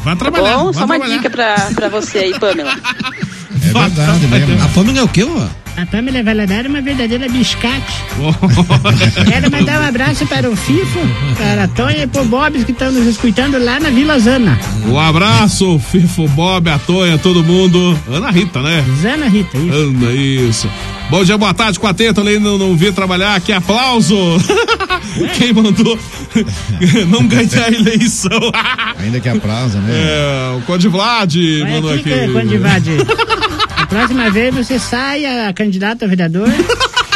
Vai Tá trabalhar. bom? vai Só uma trabalhar. dica pra, pra você aí, Pamela. É verdade mesmo. A Pâmela é o quê, ó? A Pamela Valadares é uma verdadeira biscate. Quero mandar um abraço para o Fifo, para a Tonha e para o Bobs que estão nos escutando lá na Vila Zana. Um abraço, Fifo, Bob, a Tonha, todo mundo. Ana Rita, né? Zana Rita, isso. Ana, isso. Bom dia, boa tarde, Quarteto. Ali não, não vi trabalhar. Que aplauso. Quem mandou não ganhar a eleição? Ainda que aplausa, né? É, o Conde Vlad Vai mandou aqui, aqui. Condivade. A próxima vez você sai a candidato a vereador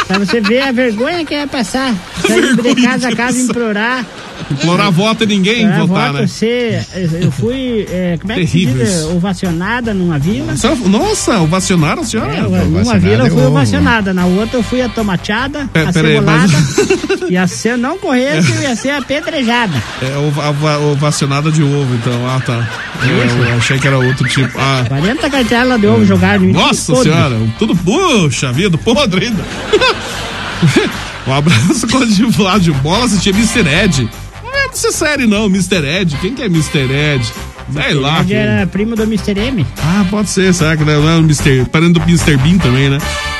pra você ver a vergonha que é passar. Sair de casa a casa implorar. Implorar voto e ninguém votar, né? Ser, eu fui, é, como é que se Terrível diz? isso. Ovacionada numa vila. Nossa, ovacionaram a senhora? É, numa vila eu fui ovacionada, na outra eu fui atomateada, peraí, acebolada. mas- Ia ser, eu não corresse, eu ia ser apedrejada. É ova- ova- ovacionada de ovo, então. Ah, tá. É, eu achei que era outro tipo. Ah. 40 cartelas de ovo jogaram em mim, Nossa podre. senhora, tudo puxa vida, podre ainda. um abraço com de Bola, assistia Mr. Ed. Não é série não, Mr. Ed. Quem que é Mr. Ed? Sei lá. Ele quem- era primo do Mr. M. Ah, pode ser, será que não é o Mr. Parando do Mr. Bean também, né?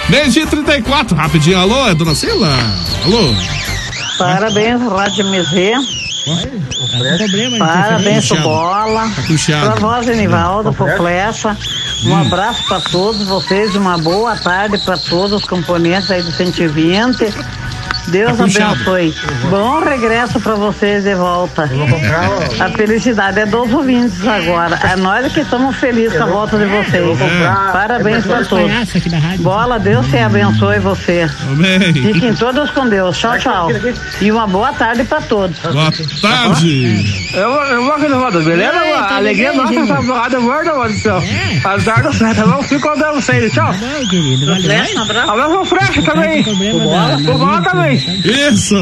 Meio dia 34, rapidinho. Alô, é Dona Sila? Alô? Parabéns, Rádio MZ. problema, Parabéns pro Tá Bola. Tá. Pra voz Enivaldo, pro Flecha. Um abraço pra todos vocês, uma boa tarde pra todos os componentes aí do 120. Deus Tá puxado. abençoe. Bom regresso pra vocês de volta. A felicidade é dos ouvintes agora. É nós que estamos felizes com a volta de vocês. Parabéns pra todos. Bola, Deus te abençoe você. Amém. Fiquem todos com Deus. Tchau, tchau. E uma boa tarde pra todos. Boa tarde. Eu, vou- eu vou aqui no Roda, beleza? Ei, a tá alegria bem, nossa gente. essa porrada morda, mano do céu. Azar do certo, não fico andando sem, tchau. Não, querido, valeu. Flecha, um abraço. Abraço Frecha também. problema O Bola, da- o Bola também. Isso.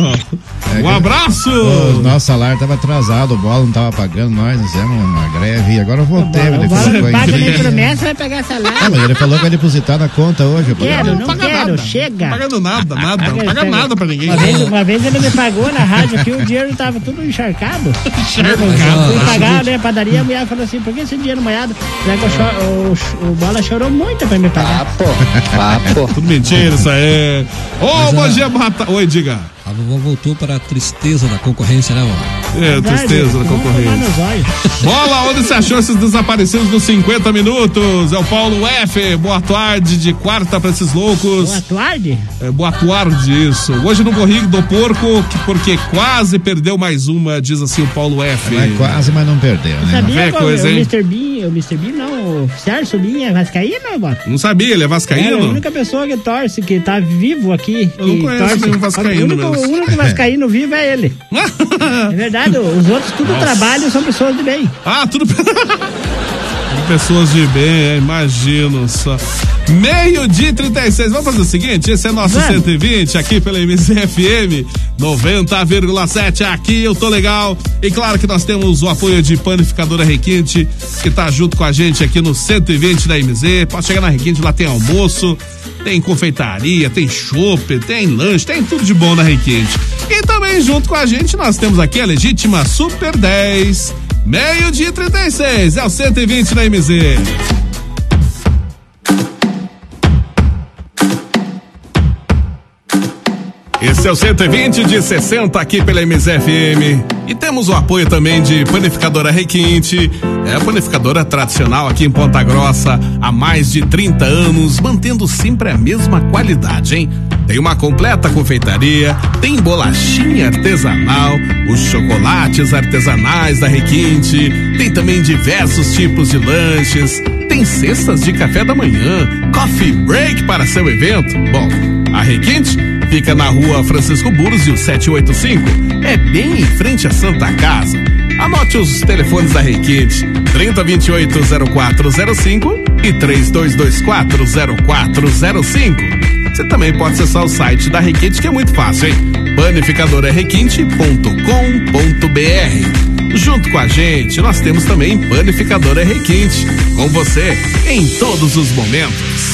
Um abraço. O nosso salário tava atrasado, o bola não tava pagando, nós fizemos uma greve e agora eu voltei. O ele bola falou não que paga vai- nem promessa, vai pegar Ah, salário. mas ele falou que vai depositar na conta hoje. Quero, ah, não paga quero, nada. chega. Não pagando nada, nada. Não Paga- nada pra ninguém. Uma vez, uma vez ele me pagou na rádio aqui, o dinheiro tava tudo encharcado. Encharcado. Eu fui pagar né, a padaria, a mulher falou assim, por que esse dinheiro molhado? Cho- o, o Bola chorou muito pra me pagar. Tudo mentira, isso aí. Ô, Mas, bom ah, dia, boa ta- Oi, diga. A vovó voltou para a tristeza da concorrência, né, vó? É, tristeza da concorrência. Bola, onde você achou esses desaparecidos dos 50 minutos? É o Paulo F. Boa tarde, de quarta pra esses loucos. Boa tarde? É, boa tarde, isso. Hoje no corrido do porco, que- porque quase perdeu mais uma, diz assim o Paulo F. Mas quase, mas não perdeu, né? Sabia É que coisa, o, hein? o Mr. Bean, o Mr. Bean não, o Sérgio Bean é vascaíno, bota? Não sabia, ele é É, a vascaíno? única pessoa que torce, que tá vivo aqui. Eu não conheço torce. nenhum vascaíno o único, o único vascaíno vivo é ele. é verdade, os outros tudo Nossa. trabalham são pessoas de bem. Ah, tudo. Pessoas de bem, é, imagino só. Meio-dia e 36. Vamos fazer o seguinte: esse é nosso Vamos. 120 aqui pela MZFM 90,7. Aqui eu tô legal. E claro que nós temos o apoio de Panificadora Requinte, que tá junto com a gente aqui no 120 da MZ. Pode chegar na Requinte, lá tem almoço, tem confeitaria, tem chopp, tem lanche, tem tudo de bom na Requinte. E também junto com a gente nós temos aqui a legítima Super 10. Meio-dia e 36, é o 120 da MZ. Esse é o 120 de 60 aqui pela MZFM. E temos o apoio também de Panificadora Requinte. É a panificadora tradicional aqui em Ponta Grossa há mais de 30 anos, mantendo sempre a mesma qualidade, hein? Tem uma completa confeitaria, tem bolachinha artesanal, os chocolates artesanais da Requinte, tem também diversos tipos de lanches, tem cestas de café da manhã, coffee break para seu evento. Bom, a Requinte fica na rua Francisco Búzios 785, é bem em frente à Santa Casa. Anote os telefones da Requinte: 3028-0405 e 3224-0405. Você também pode acessar o site da Requinte, que é muito fácil, hein? panificadorarequinte.com.br. Junto com a gente, nós temos também Panificadora Requinte, com você em todos os momentos.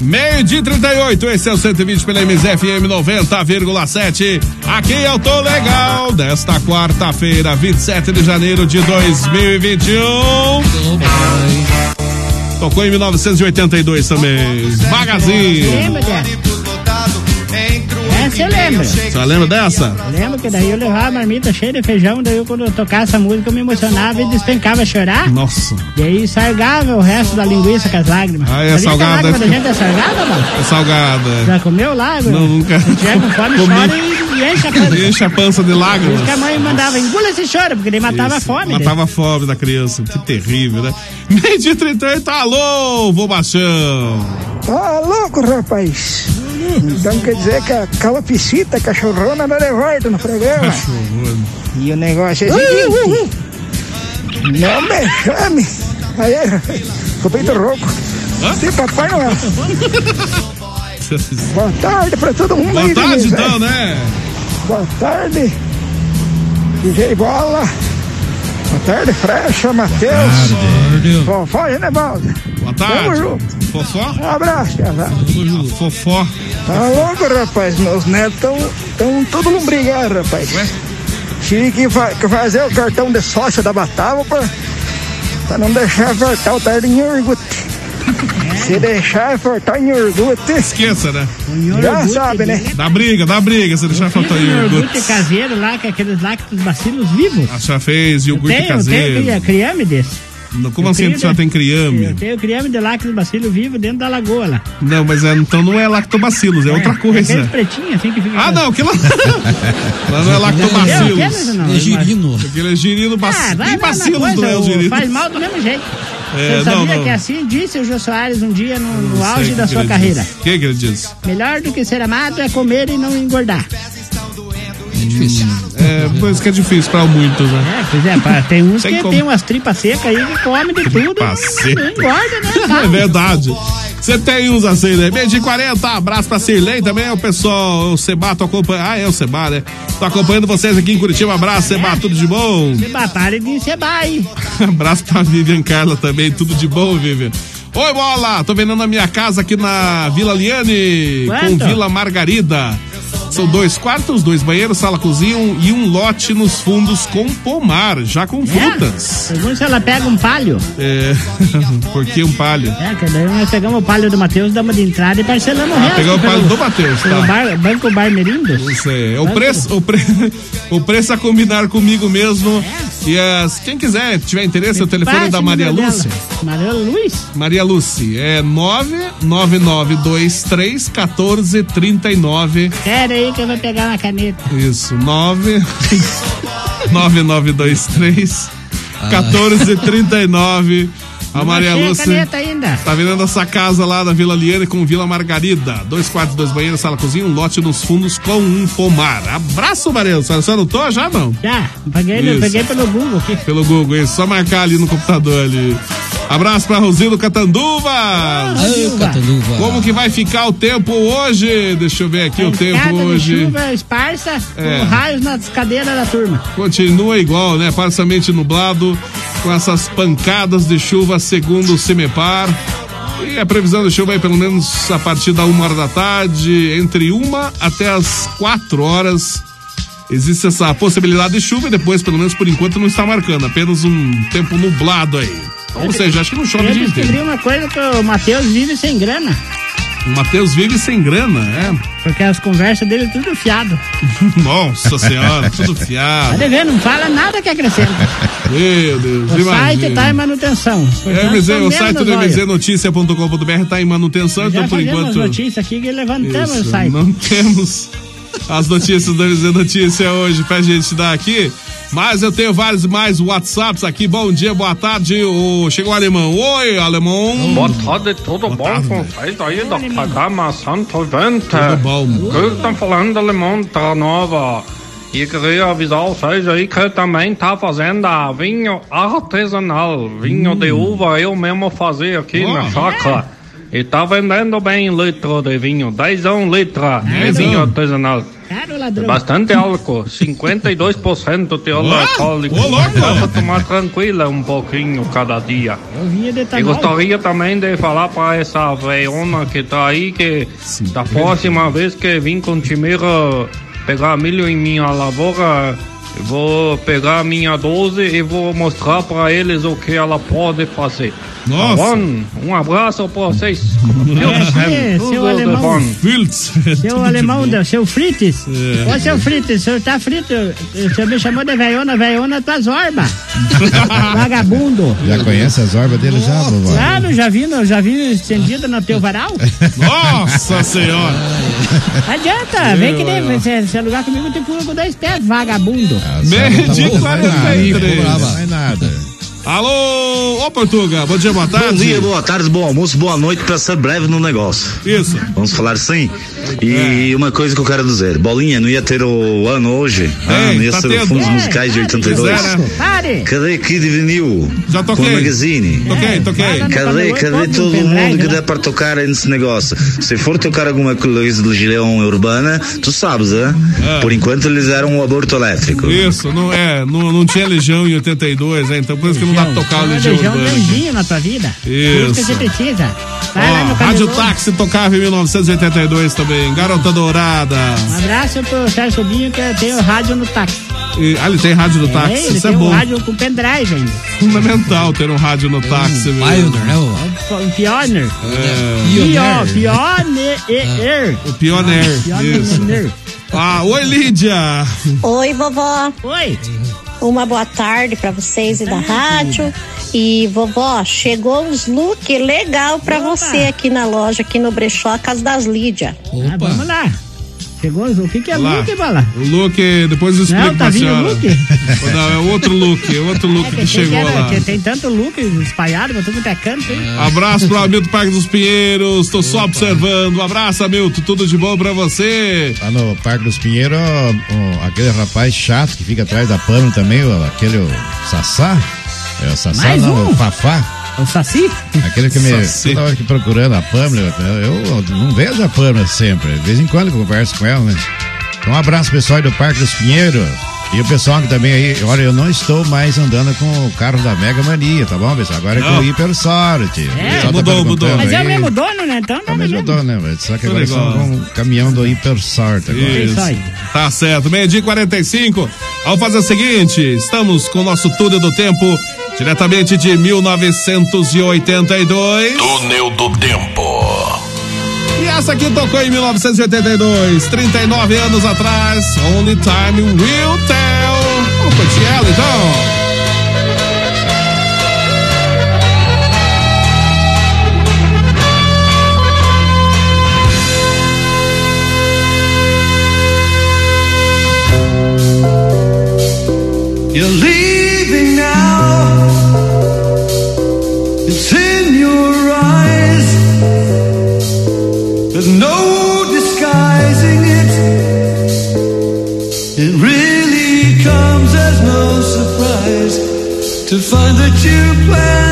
Meio dia e 38, esse é o 120 pela MZFM 90,7. Aqui eu tô legal, desta quarta-feira, 27 de janeiro de 2021. Tocou em 1982 também. Magazine. Lembra dessa? Essa eu lembro. Você lembra dessa? Lembro que daí eu levava a marmita cheia de feijão, daí eu, quando eu tocava essa música eu me emocionava e despencava a chorar. Nossa. E aí sargava o resto da linguiça com as lágrimas. Ah, é Sabia que a salgada. lágrima da gente é sargada, mano? É salgada. Já comeu lágrima? Não, nunca. Se tiver com fome, Comi. chora e, e enche a pança. Enche a pança de Por lágrimas. isso que a mãe mandava, engula esse choro, porque daí matava a Isso, fome. né? Matava a fome da criança. Que terrível, né? Meio dia e 38, alô, vô Baixão. Tá louco, rapaz. Então quer dizer que a calopsita cachorrona não de volta no programa. E o negócio é o seguinte. Não me chame. Aí, com o peito rouco. De Papai Noel. Boa tarde pra todo mundo Boa aí. tarde, beleza? então, né? Boa tarde. DJ Bola. Boa tarde, Frecha, Matheus. Fofó, Genevaldo. Boa tarde. Tamo junto. Fofó? Um abraço, casado. Fofó. Tá louco, rapaz? Meus netos estão tão tudo lombrigar, rapaz. Tive que, que fazer o cartão de sócio da Batava pra, pra não deixar faltar o tarde em iogurte. Se deixar faltar em iogurte. Esqueça, né? Já sabe, né? Dá briga, dá briga, se deixar faltar um iogurte. iogurte caseiro lá, que é aqueles lactos bacilos vivos. A senhora fez iogurte Tem, eu caseiro. tenho criame desse. Como Eu assim tenho, a senhora tem Eu criame? tenho criame de lactos bacilo vivo dentro da lagoa lá. Não, mas é, então não é lactobacilos, é, outra coisa. Aqueles pretinhos assim que fica. Ah, não, aquilo lá não é lactobacilos. Não, É girino. Aquele é girino Ah, bacilos. vai coisa, não é o- girino. Faz mal do mesmo jeito. É, Você sabia não, não. que assim disse o Jô Soares um dia no, no auge da que sua carreira? O que, que ele disse? Melhor do que ser amado é comer e não engordar. Hum, É, por isso que é difícil pra muitos, né? É, pois é, pá, tem uns Tem que como. tem umas tripas secas aí que come de tudo. Tripa e não- seca. Engorda, né? É verdade. Você tem uns assim, né? Meio de 40, abraço pra Cirlei também, o pessoal, o Seba, tô acompanhando. Ah, é o Seba, né? Tô acompanhando vocês aqui em Curitiba. Abraço, Seba, tudo de bom? Seba, pare de Seba aí. Abraço pra Vivian Carla também, tudo de bom, Vivian. Oi, bola! Tô vendendo a minha casa aqui na Vila Liane, Quanto? com Vila Margarida. São dois quartos, dois banheiros, sala, cozinha e um lote nos fundos com pomar, já com frutas. Pergunta se ela pega um palho. É, por que um palho? É, que daí nós pegamos o palho do Matheus, damos de entrada e parcelamos o resto. pegou o palho do Matheus, tá. bar- Banco Bar Merindo. Não sei. É o preço, o, pre... o preço a combinar comigo mesmo. E as, quem quiser, tiver interesse, o telefone é da Maria Lúcia. Maria Luz? Maria Lúcia, é 99923 1439. Pera aí que eu vou pegar uma caneta. Isso, 9 9923 1439. A Não Maria Lúcia caneta ainda. tá vendendo essa casa lá da Vila Liane com Vila Margarida. Dois quartos, dois banheiros, sala, cozinha, um lote nos fundos com um pomar. Abraço, Maria Lúcia. Você anotou já, não? Já, peguei, Isso. peguei pelo Google aqui. Pelo Google, isso. Só marcar ali no computador ali. Abraço pra Rosildo Catanduva. Catanduva. Como que vai ficar o tempo hoje? Deixa eu ver aqui o tempo hoje. chuva esparsa É. com raios nas cadeiras da turma. Continua igual, né? Parcialmente nublado, com essas pancadas de chuva segundo o CIMEPAR. E a previsão de chuva aí pelo menos a partir da uma hora da tarde, entre uma até as quatro horas. Existe essa possibilidade de chuva e depois, pelo menos por enquanto, não está marcando. Apenas um tempo nublado aí. Ou seja, acho que não chove o Eu dia descobri uma coisa que o Matheus vive sem grana. O Matheus vive sem grana, é? Porque as conversas dele tudo fiado. Nossa senhora, tudo Tá fiado. devendo, não fala nada que acrescenta. Meu Deus, O imagina. site tá em manutenção. É, Portanto, MZ, tô o site do mznoticia.com.br tá em manutenção, Já então por enquanto. notícias aqui que levantamos Isso, o site. não temos as notícias do MZ Notícia hoje pra gente dar aqui. Mas eu tenho vários mais WhatsApps aqui. Bom dia, boa tarde. O... Chegou o alemão. Oi, alemão. Boa tarde, tudo bom com vocês aí do programa Santo Vente? Tudo bom. Eu estou falando alemão da Nova. E queria avisar vocês aí que também tá fazendo vinho artesanal, vinho de uva, eu mesmo fazia aqui Ó. na chácara. E tá vendendo bem litro de vinho, 10 a um litro de vinho artesanal. Caro ladrão. Bastante álcool, 52% de álcool Ó, alcoólico. Dá pra tomar tranquila um pouquinho cada dia. De E gostaria também de falar para essa veiona que tá aí que da próxima vez que vim com Timeira pegar milho em minha lavoura, vou pegar a minha 12 e vou mostrar para eles o que ela pode fazer. Nossa. Tá bom? Um abraço para vocês. É, seu Tudo de alemão. Filtz. Seu alemão, da- seu Frites. É. Ô, seu Frites, o senhor tá frito. O senhor me chamou de veiona, veiona tua zorba. Vagabundo. Já conhece as orbas dele já, vovó? Claro, já vi, já vi estendido no teu varal. Nossa senhora. Não adianta, vem que nem você, você alugar comigo, te pula com dois pés, vagabundo. Meio de Não vai nada, 43. não vai nada. Alô, ô Portuga, bom dia, boa tarde. Bom dia, boa tarde, bom almoço, boa noite para ser breve no negócio. Isso. Vamos falar assim? É. E uma coisa que eu quero dizer: Bolinha não ia ter o ano hoje? ah, não ia tá ser tendo. o Fundos É, Musicais de 82? Quiser, né? Pare! Cadê Kid Vinil? Já Com toquei. a Magazine? Toquei, toquei. Cadê, cadê todo mundo que dá para tocar nesse negócio? Se for tocar alguma coisa de legião urbana, tu sabes, hein? É. Por enquanto eles eram um aborto elétrico. Isso, não é, não, não tinha Legião em 82, né? Então por isso que não dá pra tocar o Legião legião Urbana. grandinho na tua vida. Por Isso. isso que você precisa. Vai lá Ó, no Rádio. Táxi tocava em 1982 também. Garota Dourada. Um abraço pro Sérgio Sobrinho que tem o rádio no táxi. E, ah, ele tem rádio no É, táxi, ele isso é tem um bom. rádio com pendrive ainda. Fundamental ter um rádio no táxi. viu? Pioneer, né? o- Um pioneer. É, Pio- Pioneer. o Pioneer. Isso. Pioneer. Ah, oi Lídia. Oi, vovó. Oi. Uma boa tarde pra vocês e da rádio. E vovó, chegou uns look legal pra você aqui na loja, aqui no brechó, a Casa das Lídia. Ah, vamos lá. Chegou o que que é Lá. look, Bola? O look, depois eu explico Não, tá pra vindo senhora. look? Não, é outro look, é outro look que Pensei chegou era- lá. que Tem tanto look espalhado pra tudo que é canto, hein? Abraço pro Hamilton Parque dos Pinheiros, tô só observando. Um abraço, Hamilton, tudo de bom pra você. Lá no Parque dos Pinheiros, ó, ó, aquele rapaz chato que fica atrás da Pano também, ó, aquele Sassá. É o Sassá, Mais não, um? o Fafá. O Saci? Aquele que me. Saci. Toda hora que procurando a Pamela, eu, eu não vejo a Pamela sempre. De vez em quando eu converso com ela, né? Então, um abraço pessoal aí do Parque dos Pinheiros. E o pessoal que também aí, olha, eu não estou mais andando com o carro da Mega Mania, tá bom, pessoal? Agora é com Não. o Hiper Sorte. É, pessoal mudou, perguntando mudou. Mas é o mesmo dono, né? Então É tá o mesmo dono, né? velho? Só que agora estão com o caminhão do Hiper Sorte agora. É isso aí. Tá certo, meio-dia e 45. Vamos fazer o seguinte: estamos com o nosso Túnel do Tempo, diretamente de 1982. Túnel do Tempo. E essa aqui tocou em 1982, 39 anos atrás. Only Time Will Tell. Vamos curtir ela então. You're leaving now. It's in your eyes. There's no disguising it. It really comes as no surprise to find that you planned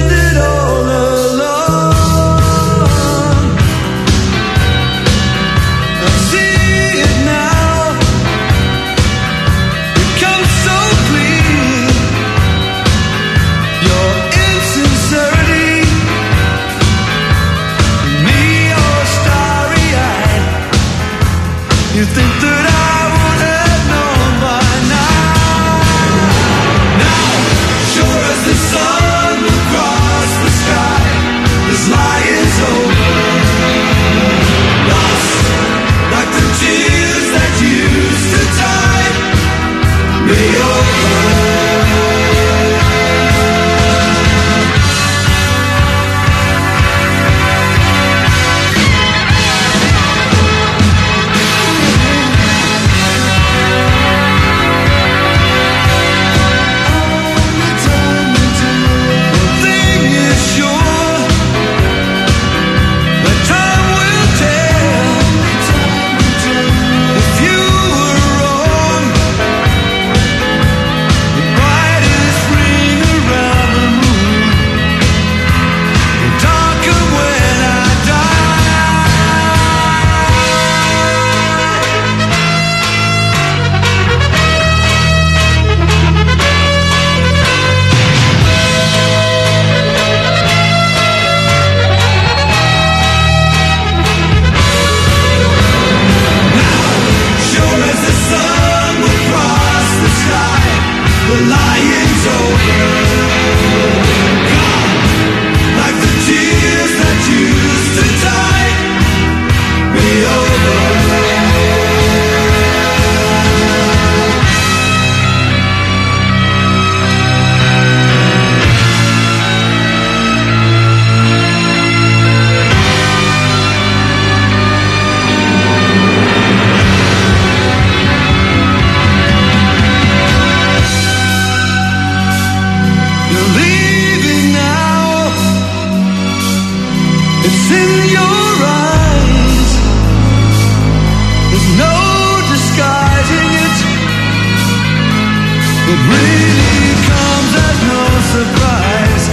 really comes as no surprise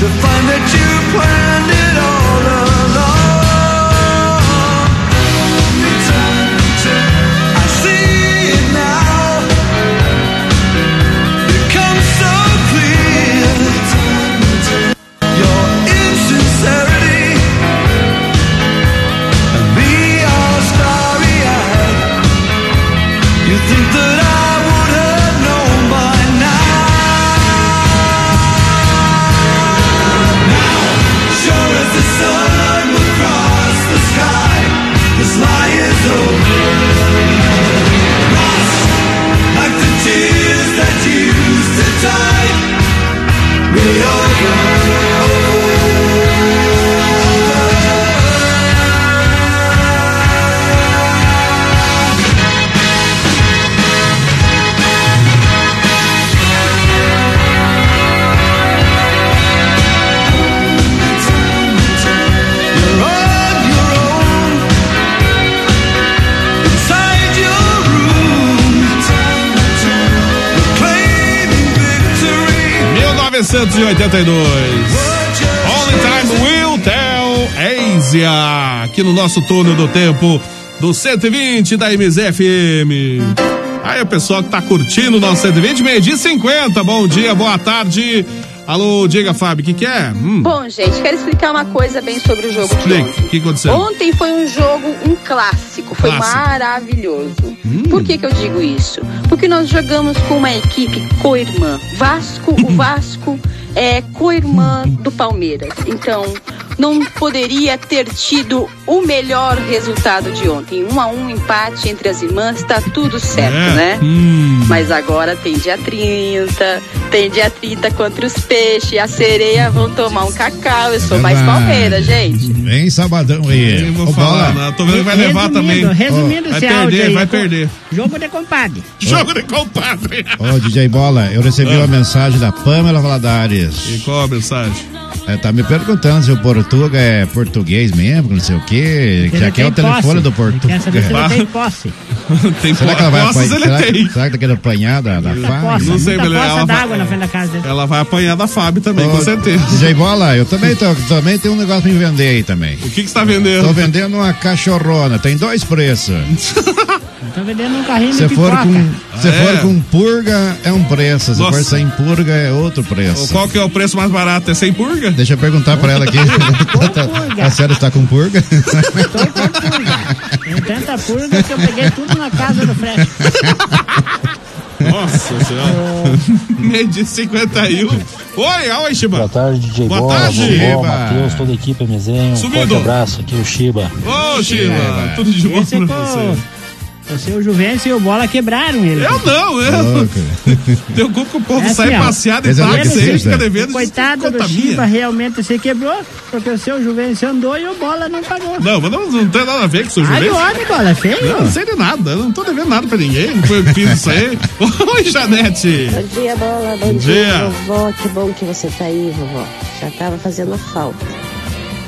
to find that you planned it 1982. Only Time Will Tell Asia, aqui no nosso túnel do tempo do 120 da MZFM. Aí o pessoal que tá curtindo o nosso 120, meio-dia e 50. Bom dia, boa tarde. Alô, diga, Fábio, o que, que é? Hum. Bom, gente, quero explicar uma coisa bem sobre o jogo ontem. o que aconteceu? Ontem foi um jogo, um clássico, foi Clássico. maravilhoso. Por que, que eu digo isso? Porque nós jogamos com uma equipe co-irmã. Vasco, o Vasco é co-irmã do Palmeiras. Então, não poderia ter tido o melhor resultado de ontem. Um a um empate entre as irmãs, tá tudo certo, É. né? Hum. Mas agora tem dia 30, tem dia 30 contra os peixes, a sereia vão tomar um cacau. Eu sou mais palmeira, gente. Vem sabadão aí. Eu vou falar, Bola. né? tô vendo que vai levar também. Resumindo Vai esse áudio perder, aí, vai perder. Jogo de compadre. Jogo de compadre. Ô, DJ Bola, eu recebi Ah. uma mensagem da Pamela Valadares. E qual a mensagem? É, tá me perguntando se o Portuga é português mesmo, não sei o quê. Ele Já quer o telefone posse. do Portuga. Quer saber se ele tem posse. tem será que ela vai apanhar? Será, tem. será que tá querendo apanhar da, da Fábio? Não sei, muita mas ela vai- na frente da casa dele. Ela vai apanhar da Fábio também, Ô, com certeza. DJ Bola, eu também, tô, também tenho um negócio pra me vender aí também. O que que você tá vendendo? Tô vendendo uma cachorrona, tem dois preços. Tô vendendo um carrinho Se de for pipoca. com, se É. for com purga, é um preço. Se Nossa. for sem purga, é outro preço. Qual que é o preço mais barato? É sem purga? Deixa eu perguntar pra ela aqui. a senhora está com purga? Tem tanta purga que eu peguei tudo na casa do Fresh. Nossa senhora. Meio de 51. Oi, oi, Chiba. Boa tarde, DJ Boa Bola, tarde, Shiba. Matheus, toda a equipe MZM. Um Sumido. forte abraço, aqui é o Shiba. Ô, Chiba, tudo de bom é pra com- você? Você, o Juvencio e o Bola quebraram ele. Eu não, eu. Teu cu que o povo É sai assim, ó. passeado e é táxi, ele sim, fica né? devendo. Coitado do. Chiba realmente se quebrou, porque o seu Juvencio andou e o Bola não pagou. Não, mas não, não tem nada a ver com o seu Ai, Juventus. homem, Bola, é feio. Não, não sei de nada, eu não tô devendo nada pra ninguém, não foi eu que fiz isso aí. Oi, Janete. Bom dia, Bola. Bom, Bom dia, dia. vovó. Que bom que você tá aí, vovó. Já tava fazendo falta.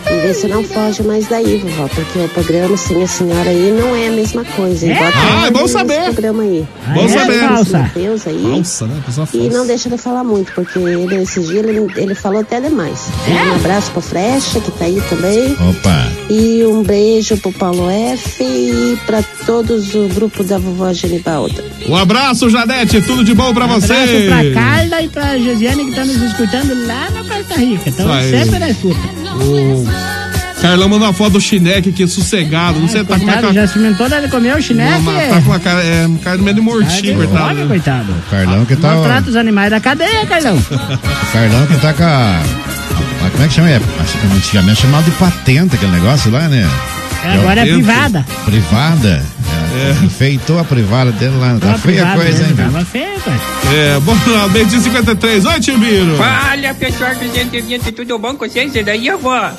E vê se não foge mais daí, vovó, porque o programa sem a senhora aí não é a mesma coisa. É? Ah, é bom saber. programa aí. Bom é, saber. falsa. Deus aí. Falsa, né? Pessoa E falsa. não deixa de falar muito, porque ele, esses dias ele, ele falou até demais. Um abraço pro Frecha, que tá aí também. Opa. E um beijo pro Paulo F e pra todos o grupo da vovó Genibalda. Um abraço, Janete, tudo de bom pra você. Abraço pra Carla e pra Josiane que estão nos escutando lá na Costa Rica. Então sempre na escuta. O Carlão mandou uma foto do chineque aqui, sossegado. Não sei, tá com uma Coitado, cara. já experimentou, né? Ele comeu o chineque. Uma- Tá com uma cara, é, uma cara meio de mortinho, Come, coitado. coitado. Carlão que tá. Maltrata os animais da cadeia, Carlão. O Carlão que tá com a. a- Como é que chama? É, acho que antigamente chamado de patente aquele negócio lá, né? É, agora é o privada. Privada? É, Enfeitou a privada dele lá. Tá feia a coisa, hein? mesmo, Tava feio, cara. É, bom, meio de 53. Oi, tio Biro. Fala pessoal do 120, tudo bom com vocês? E daí, vó?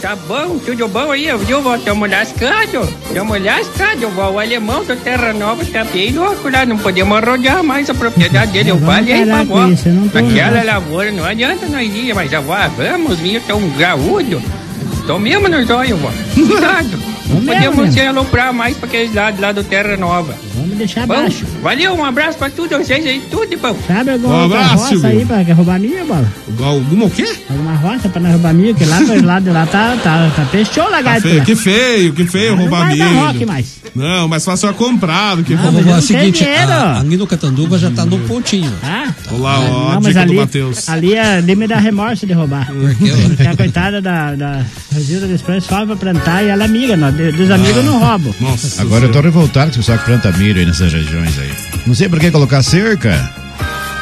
Tá bom, tudo bom aí, viu, vó? Tamo lascado, tamo lascado, vó. O alemão do Terra Nova tá bem louco lá, não podemos rodear mais a propriedade dele. Eu falei pra parar vó, isso, tô- lavoura não adianta nós ir, mas a vó, vamos vir, tá um graúdo. Tomemos nos olhos, vó. Cuidado. Não Vamos podemos mesmo, se aloprar mais pra aqueles lados lá do Terra Nova. Vamos deixar Bom, abaixo. valeu, um abraço pra todos vocês aí, tudo de bom. Sabe alguma Um abraço, roça aí meu. pra quer roubar minha, bola? Alguma o quê? Alguma roça pra nós roubar minha, que lá pro lado de lá tá, tá, tá peixe ou Tá lagarto feio, que feio, que feio Não roubar vai dar milho. rock mais. Não, mas fácil é comprado. Que Ah, vovó, é o seguinte, a, ali no Catanduva já tá no pontinho. Ah, Olá, ó, a não, mas dica do ali, Matheus. ali, ali me dá remorso de roubar. Porque a coitada da, da Rosilda do Expresso só pra plantar e ela é amiga, não, dos amigos eu não roubo. Nossa. Agora eu tô revoltado que o pessoal que planta milho aí nessas regiões aí. Não sei por que colocar cerca.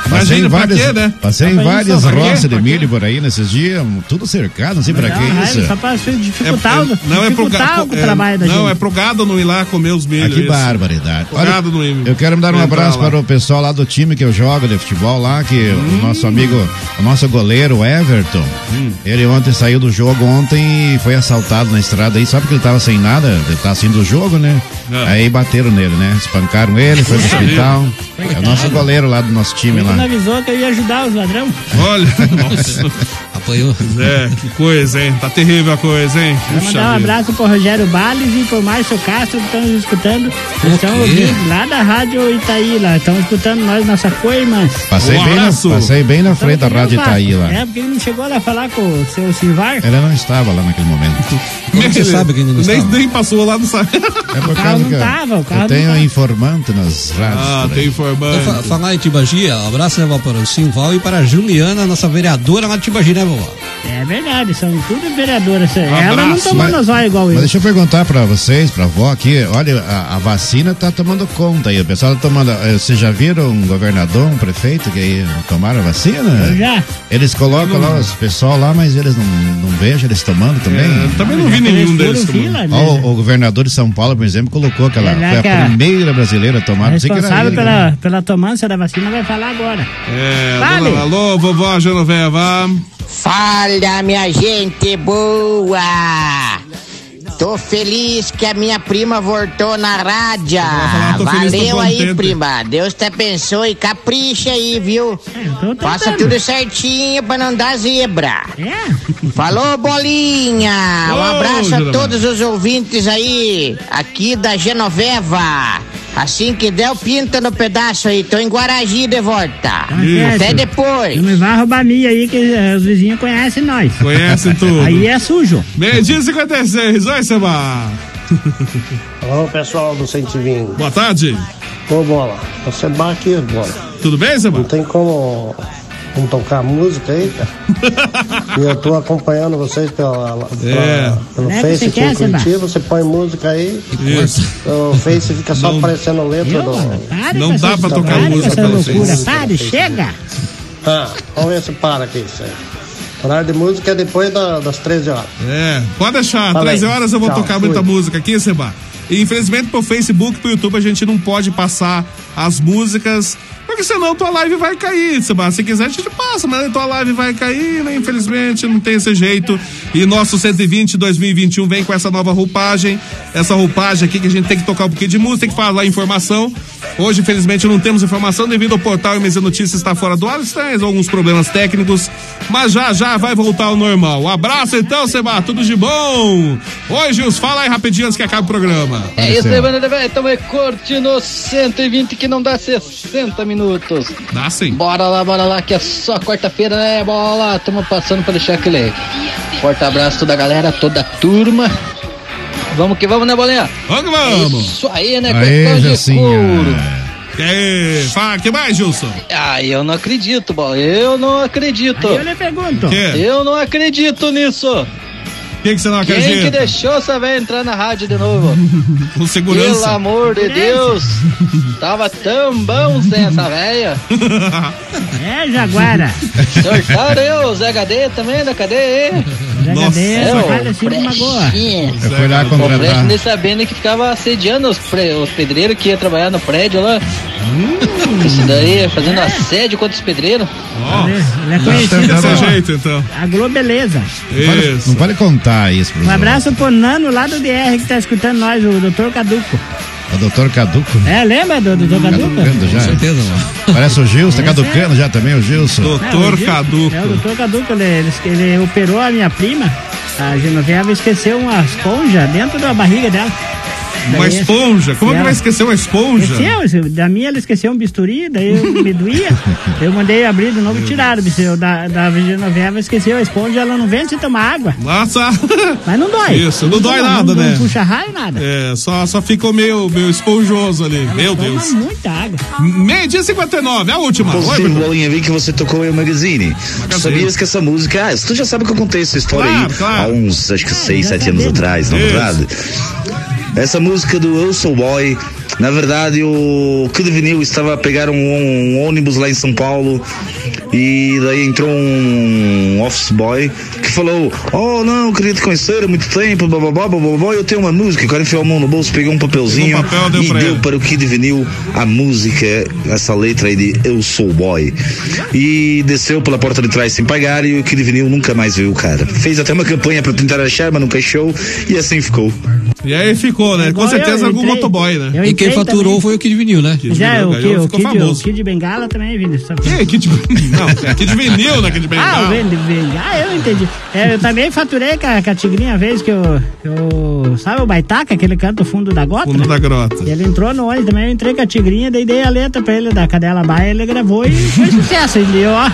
Passei em várias, quê, né? passei em várias roças de milho por aí nesses dias, tudo cercado, não sei pra que é, isso. Só pra dificultar, É- é- não é pro gado. o trabalho da não, gente. é pro gado não ir lá comer os milhos. Ah, que isso. barbaridade. O gado não ir. eu quero mandar um entrar abraço lá. para o pessoal lá do time que eu jogo de futebol lá, que Hum. o nosso amigo, o nosso goleiro Everton, Hum. ele ontem saiu do jogo ontem e foi assaltado na estrada aí, só porque ele tava sem nada, ele tá assim do jogo, né? É. Aí bateram nele, né? Espancaram ele, foi pro hospital. É o nosso goleiro lá do nosso time lá. Não avisou que eu ia ajudar os ladrão. Olha, nossa. Apanhou. É, que coisa, hein? Tá terrível a coisa, hein? Vou Puxa mandar um vida. abraço pro Rogério Bales e pro Márcio Castro que estão nos escutando. Eles estão ouvindo lá da Rádio Itaí lá. Estão escutando nós, nossa co-irmã. Passei, bem na, passei bem na frente da Rádio Itaí lá. É, porque ele não chegou lá falar com o seu Silvar. Ela não estava lá naquele momento. Como você sabe que ele não nem, estava? nem passou lá no site. É por O carro causa não que eu- tava, o carro eu não tenho tava. informante nas rádios. Ah, tem informando. Então, fa- falar em Tibagi, abraço né, vó, para o Silval e para a Juliana, nossa vereadora lá de Tibagi, né, vovó? É verdade, são tudo vereadoras. Ela não Abraço. tomou Mas- zóio igual Mas eu. deixa eu perguntar pra vocês, pra avó aqui, olha, a, a vacina tá tomando conta aí, o pessoal tá tomando, eh, vocês já viram um governador, um prefeito que aí tomaram a vacina? Eu já. Eles colocam lá os pessoal lá, mas eles não, não vejam eles tomando também? É, também não vi nenhum deles tomando. Ó, o, o governador de São Paulo, por exemplo, colocou aquela, É foi a a- primeira brasileira a tomar, A não sei que era responsável ele, pela, né? pela tomância da vacina vai falar agora. É, Fale. dona- alô, vovó Genoveva. Fala, minha gente boa! Tô feliz que a minha prima voltou na rádio. feliz, Valeu aí, contente. prima. Deus te abençoe. Capricha aí, viu? Faça tudo certinho pra não dar zebra. Falou, bolinha! Um abraço a todos os ouvintes aí, aqui da Genoveva. Assim que der o pinta no pedaço aí, tô em Guaragi de volta. Tá Até certo. depois. Não vai roubar minha aí, que os vizinhos conhecem nós. Conhecem tudo. Aí é sujo. Meio dia e 56. Oi, Seba. Alô, pessoal do 120. Boa tarde. Ô, Bola. Você bate aqui, Bola. Tudo bem, Seba? Não tem como, como tocar música aí, cara? e eu tô acompanhando vocês pela, pela- É. pelo Né, Face você aqui quer, em? Curitiba. Você põe música aí. Isso. O Face fica só Não- aparecendo letra Eu, do... mano, Não dá pra tocar música pelo loucura. Face. Pare, chega. Ah, vamos ver se para aqui isso aí. Horário de música é depois da- das 13 horas. É, pode deixar. Fala 13 aí. horas eu vou Tchau, tocar fui. muita música aqui, Seba. E infelizmente pro Facebook, pro YouTube, a gente não pode passar as músicas. Porque senão tua live vai cair, Seba. Se quiser, a gente passa, mas tua live vai cair, né? Infelizmente, não tem esse jeito. E nosso 120 2021 vem com essa nova roupagem. Essa roupagem aqui que a gente tem que tocar um pouquinho de música, tem que falar informação. Hoje, infelizmente, não temos informação devido ao portal MZ Notícias estar fora do ar. Estamos alguns problemas técnicos, mas já já vai voltar ao normal. Um abraço então, Seba. Tudo de bom. Oi, Gils, fala aí rapidinho antes que acabe o programa. É isso aí, aí curtindo 120 que não dá 60 minutos. Dá sim. Bora lá, bora lá, que é só quarta-feira, né? Bola. Tamo passando pra deixar aquele forte abraço toda a galera, toda a turma. Vamos que vamos, né, bolinha? Vamos que vamos. Isso aí, né? Aê, Jacinha. couro. E aí, fala, que mais, Gilson? Ah, eu não acredito, bola. Eu não acredito. Aí eu lhe pergunto. Quê? Eu não acredito nisso. Quem que você não Quem acredita? que deixou essa velha entrar na rádio de novo? Com segurança. Pelo amor de Deus! Tava tão bom sem essa velha. É, Jaguara. Sortaram eu, o Zé HD também da cadeia, hein? É, o faz assim de magoa. Eu fui lá O contratar. nem sabendo que ficava assediando os, pre- os pedreiros que ia trabalhar no prédio lá. Isso daí, fazendo assédio contra os pedreiros. Ele é conhecido como jeito, então. a Globeleza. Vale- Não vale contar isso Um abraço pro Nano lá do DR que tá escutando nós, o Dr. Caduco. O doutor Caduco. É, lembra do Dr. Caduco? Caducando já. Com certeza, mano. Parece o Gilson, tá É, caducando já também, o Gilson. É, o Gil- É, o Dr. Caduco, ele, ele, ele operou a minha prima, a Genoveva, esqueceu uma esponja dentro da barriga dela. Uma Daí- esponja? Como é que ela- vai esquecer uma esponja? Esqueceu, da minha ela esqueceu um bisturi, daí eu me doía. eu mandei abrir de novo e tiraram o bisturi. Da, da Genoveva esqueceu a esponja, ela não vem sem tomar água. Nossa. Mas não dói. Isso, não dói toma- nada, não, né? Não puxa raio, nada. É, só, só ficou meio, meio esponjoso ali. Meu Toma Deus. muita água. Meio dia 59, a última. Positivo, bolinha, vi que você tocou aí o Magazine. Tu sabias que essa música. Ah, tu já sabe que eu contei essa história Claro, aí claro. há uns, acho que seis, já sete anos atrás, na Isso. verdade. Essa música do Eu Sou Boy, na verdade, o Kid Vinil estava a pegar um, um ônibus lá em São Paulo e daí entrou um office boy falou: Oh, não, queria te conhecer há muito tempo, bababá, bababá. Eu tenho uma música. O cara enfiou a mão no bolso, pegou um papelzinho Pegou um papel, deu e pra deu ele. para o Kid Vinil a música, essa letra aí de Eu Sou Boy. E desceu pela porta de trás sem pagar e o Kid Vinil nunca mais viu o cara. Fez até uma campanha para tentar achar, mas nunca achou e assim ficou. E aí ficou, né? Com certeza algum motoboy, né? E quem faturou também. foi o Kid Vinil, né? Mas é, o, Vinil que, o, ficou Kid, o famoso. Kid Bengala também, Vini. Sabe? Que Kid Não, é Kid Vinil, né? Kid Ah, o Bengala. Vini Bengala. Ah, eu entendi. É, eu também faturei com a, com a Tigrinha a vez que eu, eu. Sabe o Baitaca, aquele canto fundo da gota? Fundo né? da grota. E ele entrou no ônibus também, eu entrei com a Tigrinha, daí dei a letra pra ele da Cadela Baia, ele gravou e foi sucesso. Ele, ó.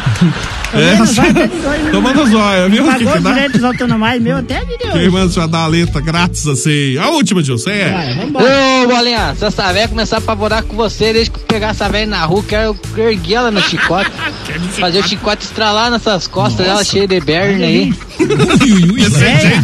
É, tomando zóia, viu? Que Pagou que os direitos autonomais meu até de Quem Deus. manda já dar a letra grátis assim? A última, Gilson, é. Ô, Bolinha, se essa velha começar a apavorar com você, desde que eu pegar essa velha na rua, quero erguer ela no chicote. fazer o chicote estralar nessas costas dela, cheia de berna aí. Venha,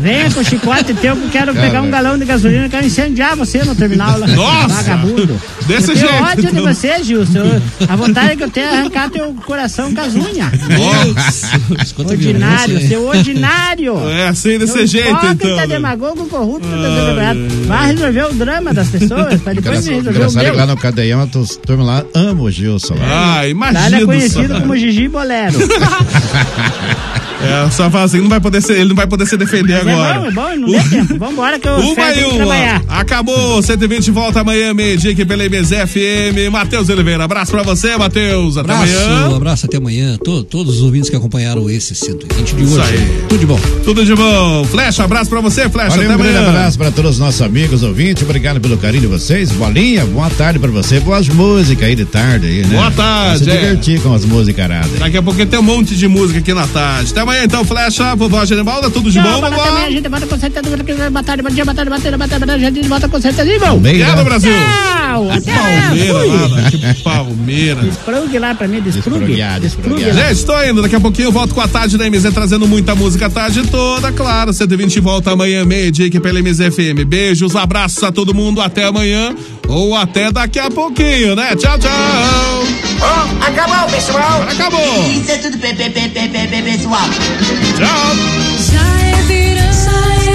venha com o chicote teu que eu quero pegar um galão de gasolina, quero incendiar você no terminal lá. Nossa! Vagabundo. Desse eu tenho jeito, ódio de então. você, Gilson. Eu- A vontade que eu tenho é arrancar teu coração com as unhas. Nossa! Ordinário, seu ordinário. É assim, desse Seu jeito, então. né? demagogo, corrupto, desempregado. Vai resolver o drama das pessoas, pra depois me resolver o que lá meu. no Cadeião, os turma lá ama o Gilson. lá. Ah, Lá ele imagina. é conhecido como Gigi Bolero. É, só fala assim, não vai poder ser, ele não vai poder se defender Mas é agora. bom, é bom, não deu tempo. Vambora que eu Uma e uma. Acabou. 120 volta amanhã, meio-dia aqui pela MZ FM. Matheus Oliveira, abraço pra você, Matheus. Até Abraço, amanhã. abraço até amanhã. To- todos os ouvintes que acompanharam esse 120 de Isso hoje. aí. Tudo de bom. Tudo de bom. Flecha, abraço pra você, Flecha. Olha, Até um grande amanhã. abraço para todos os nossos amigos ouvintes. Obrigado pelo carinho de vocês. Bolinha, boa tarde para você. Boas músicas aí de tarde aí, né? Boa tarde, Pra Se é. divertir com as musicaradas. Daqui a pouquinho tem um monte de música aqui na tarde. Até amanhã, então, Flecha. Vovó Genibalda, tudo de bom, boa vovó? a gente volta com certeza. Boa tarde, bom dia, boa tarde, boa tarde, boa tarde. A gente volta com certeza. Irmão. Obrigado, Brasil. Tchau. Até Palmeira, amanhã. nada. Que Palmeira. Desprugue lá pra mim, desprugue. Lá. Gente, estou indo. Daqui a pouquinho eu volto com a tarde da MZ trazendo muita música a tarde toda, claro. 120 volta amanhã, meio-dia aqui pela MZ FM. Beijos, abraços a todo mundo. Até amanhã ou até daqui a pouquinho, né? Tchau, tchau! Oh, acabou, pessoal! Acabou! Isso é tudo, pessoal! Tchau! Já é já é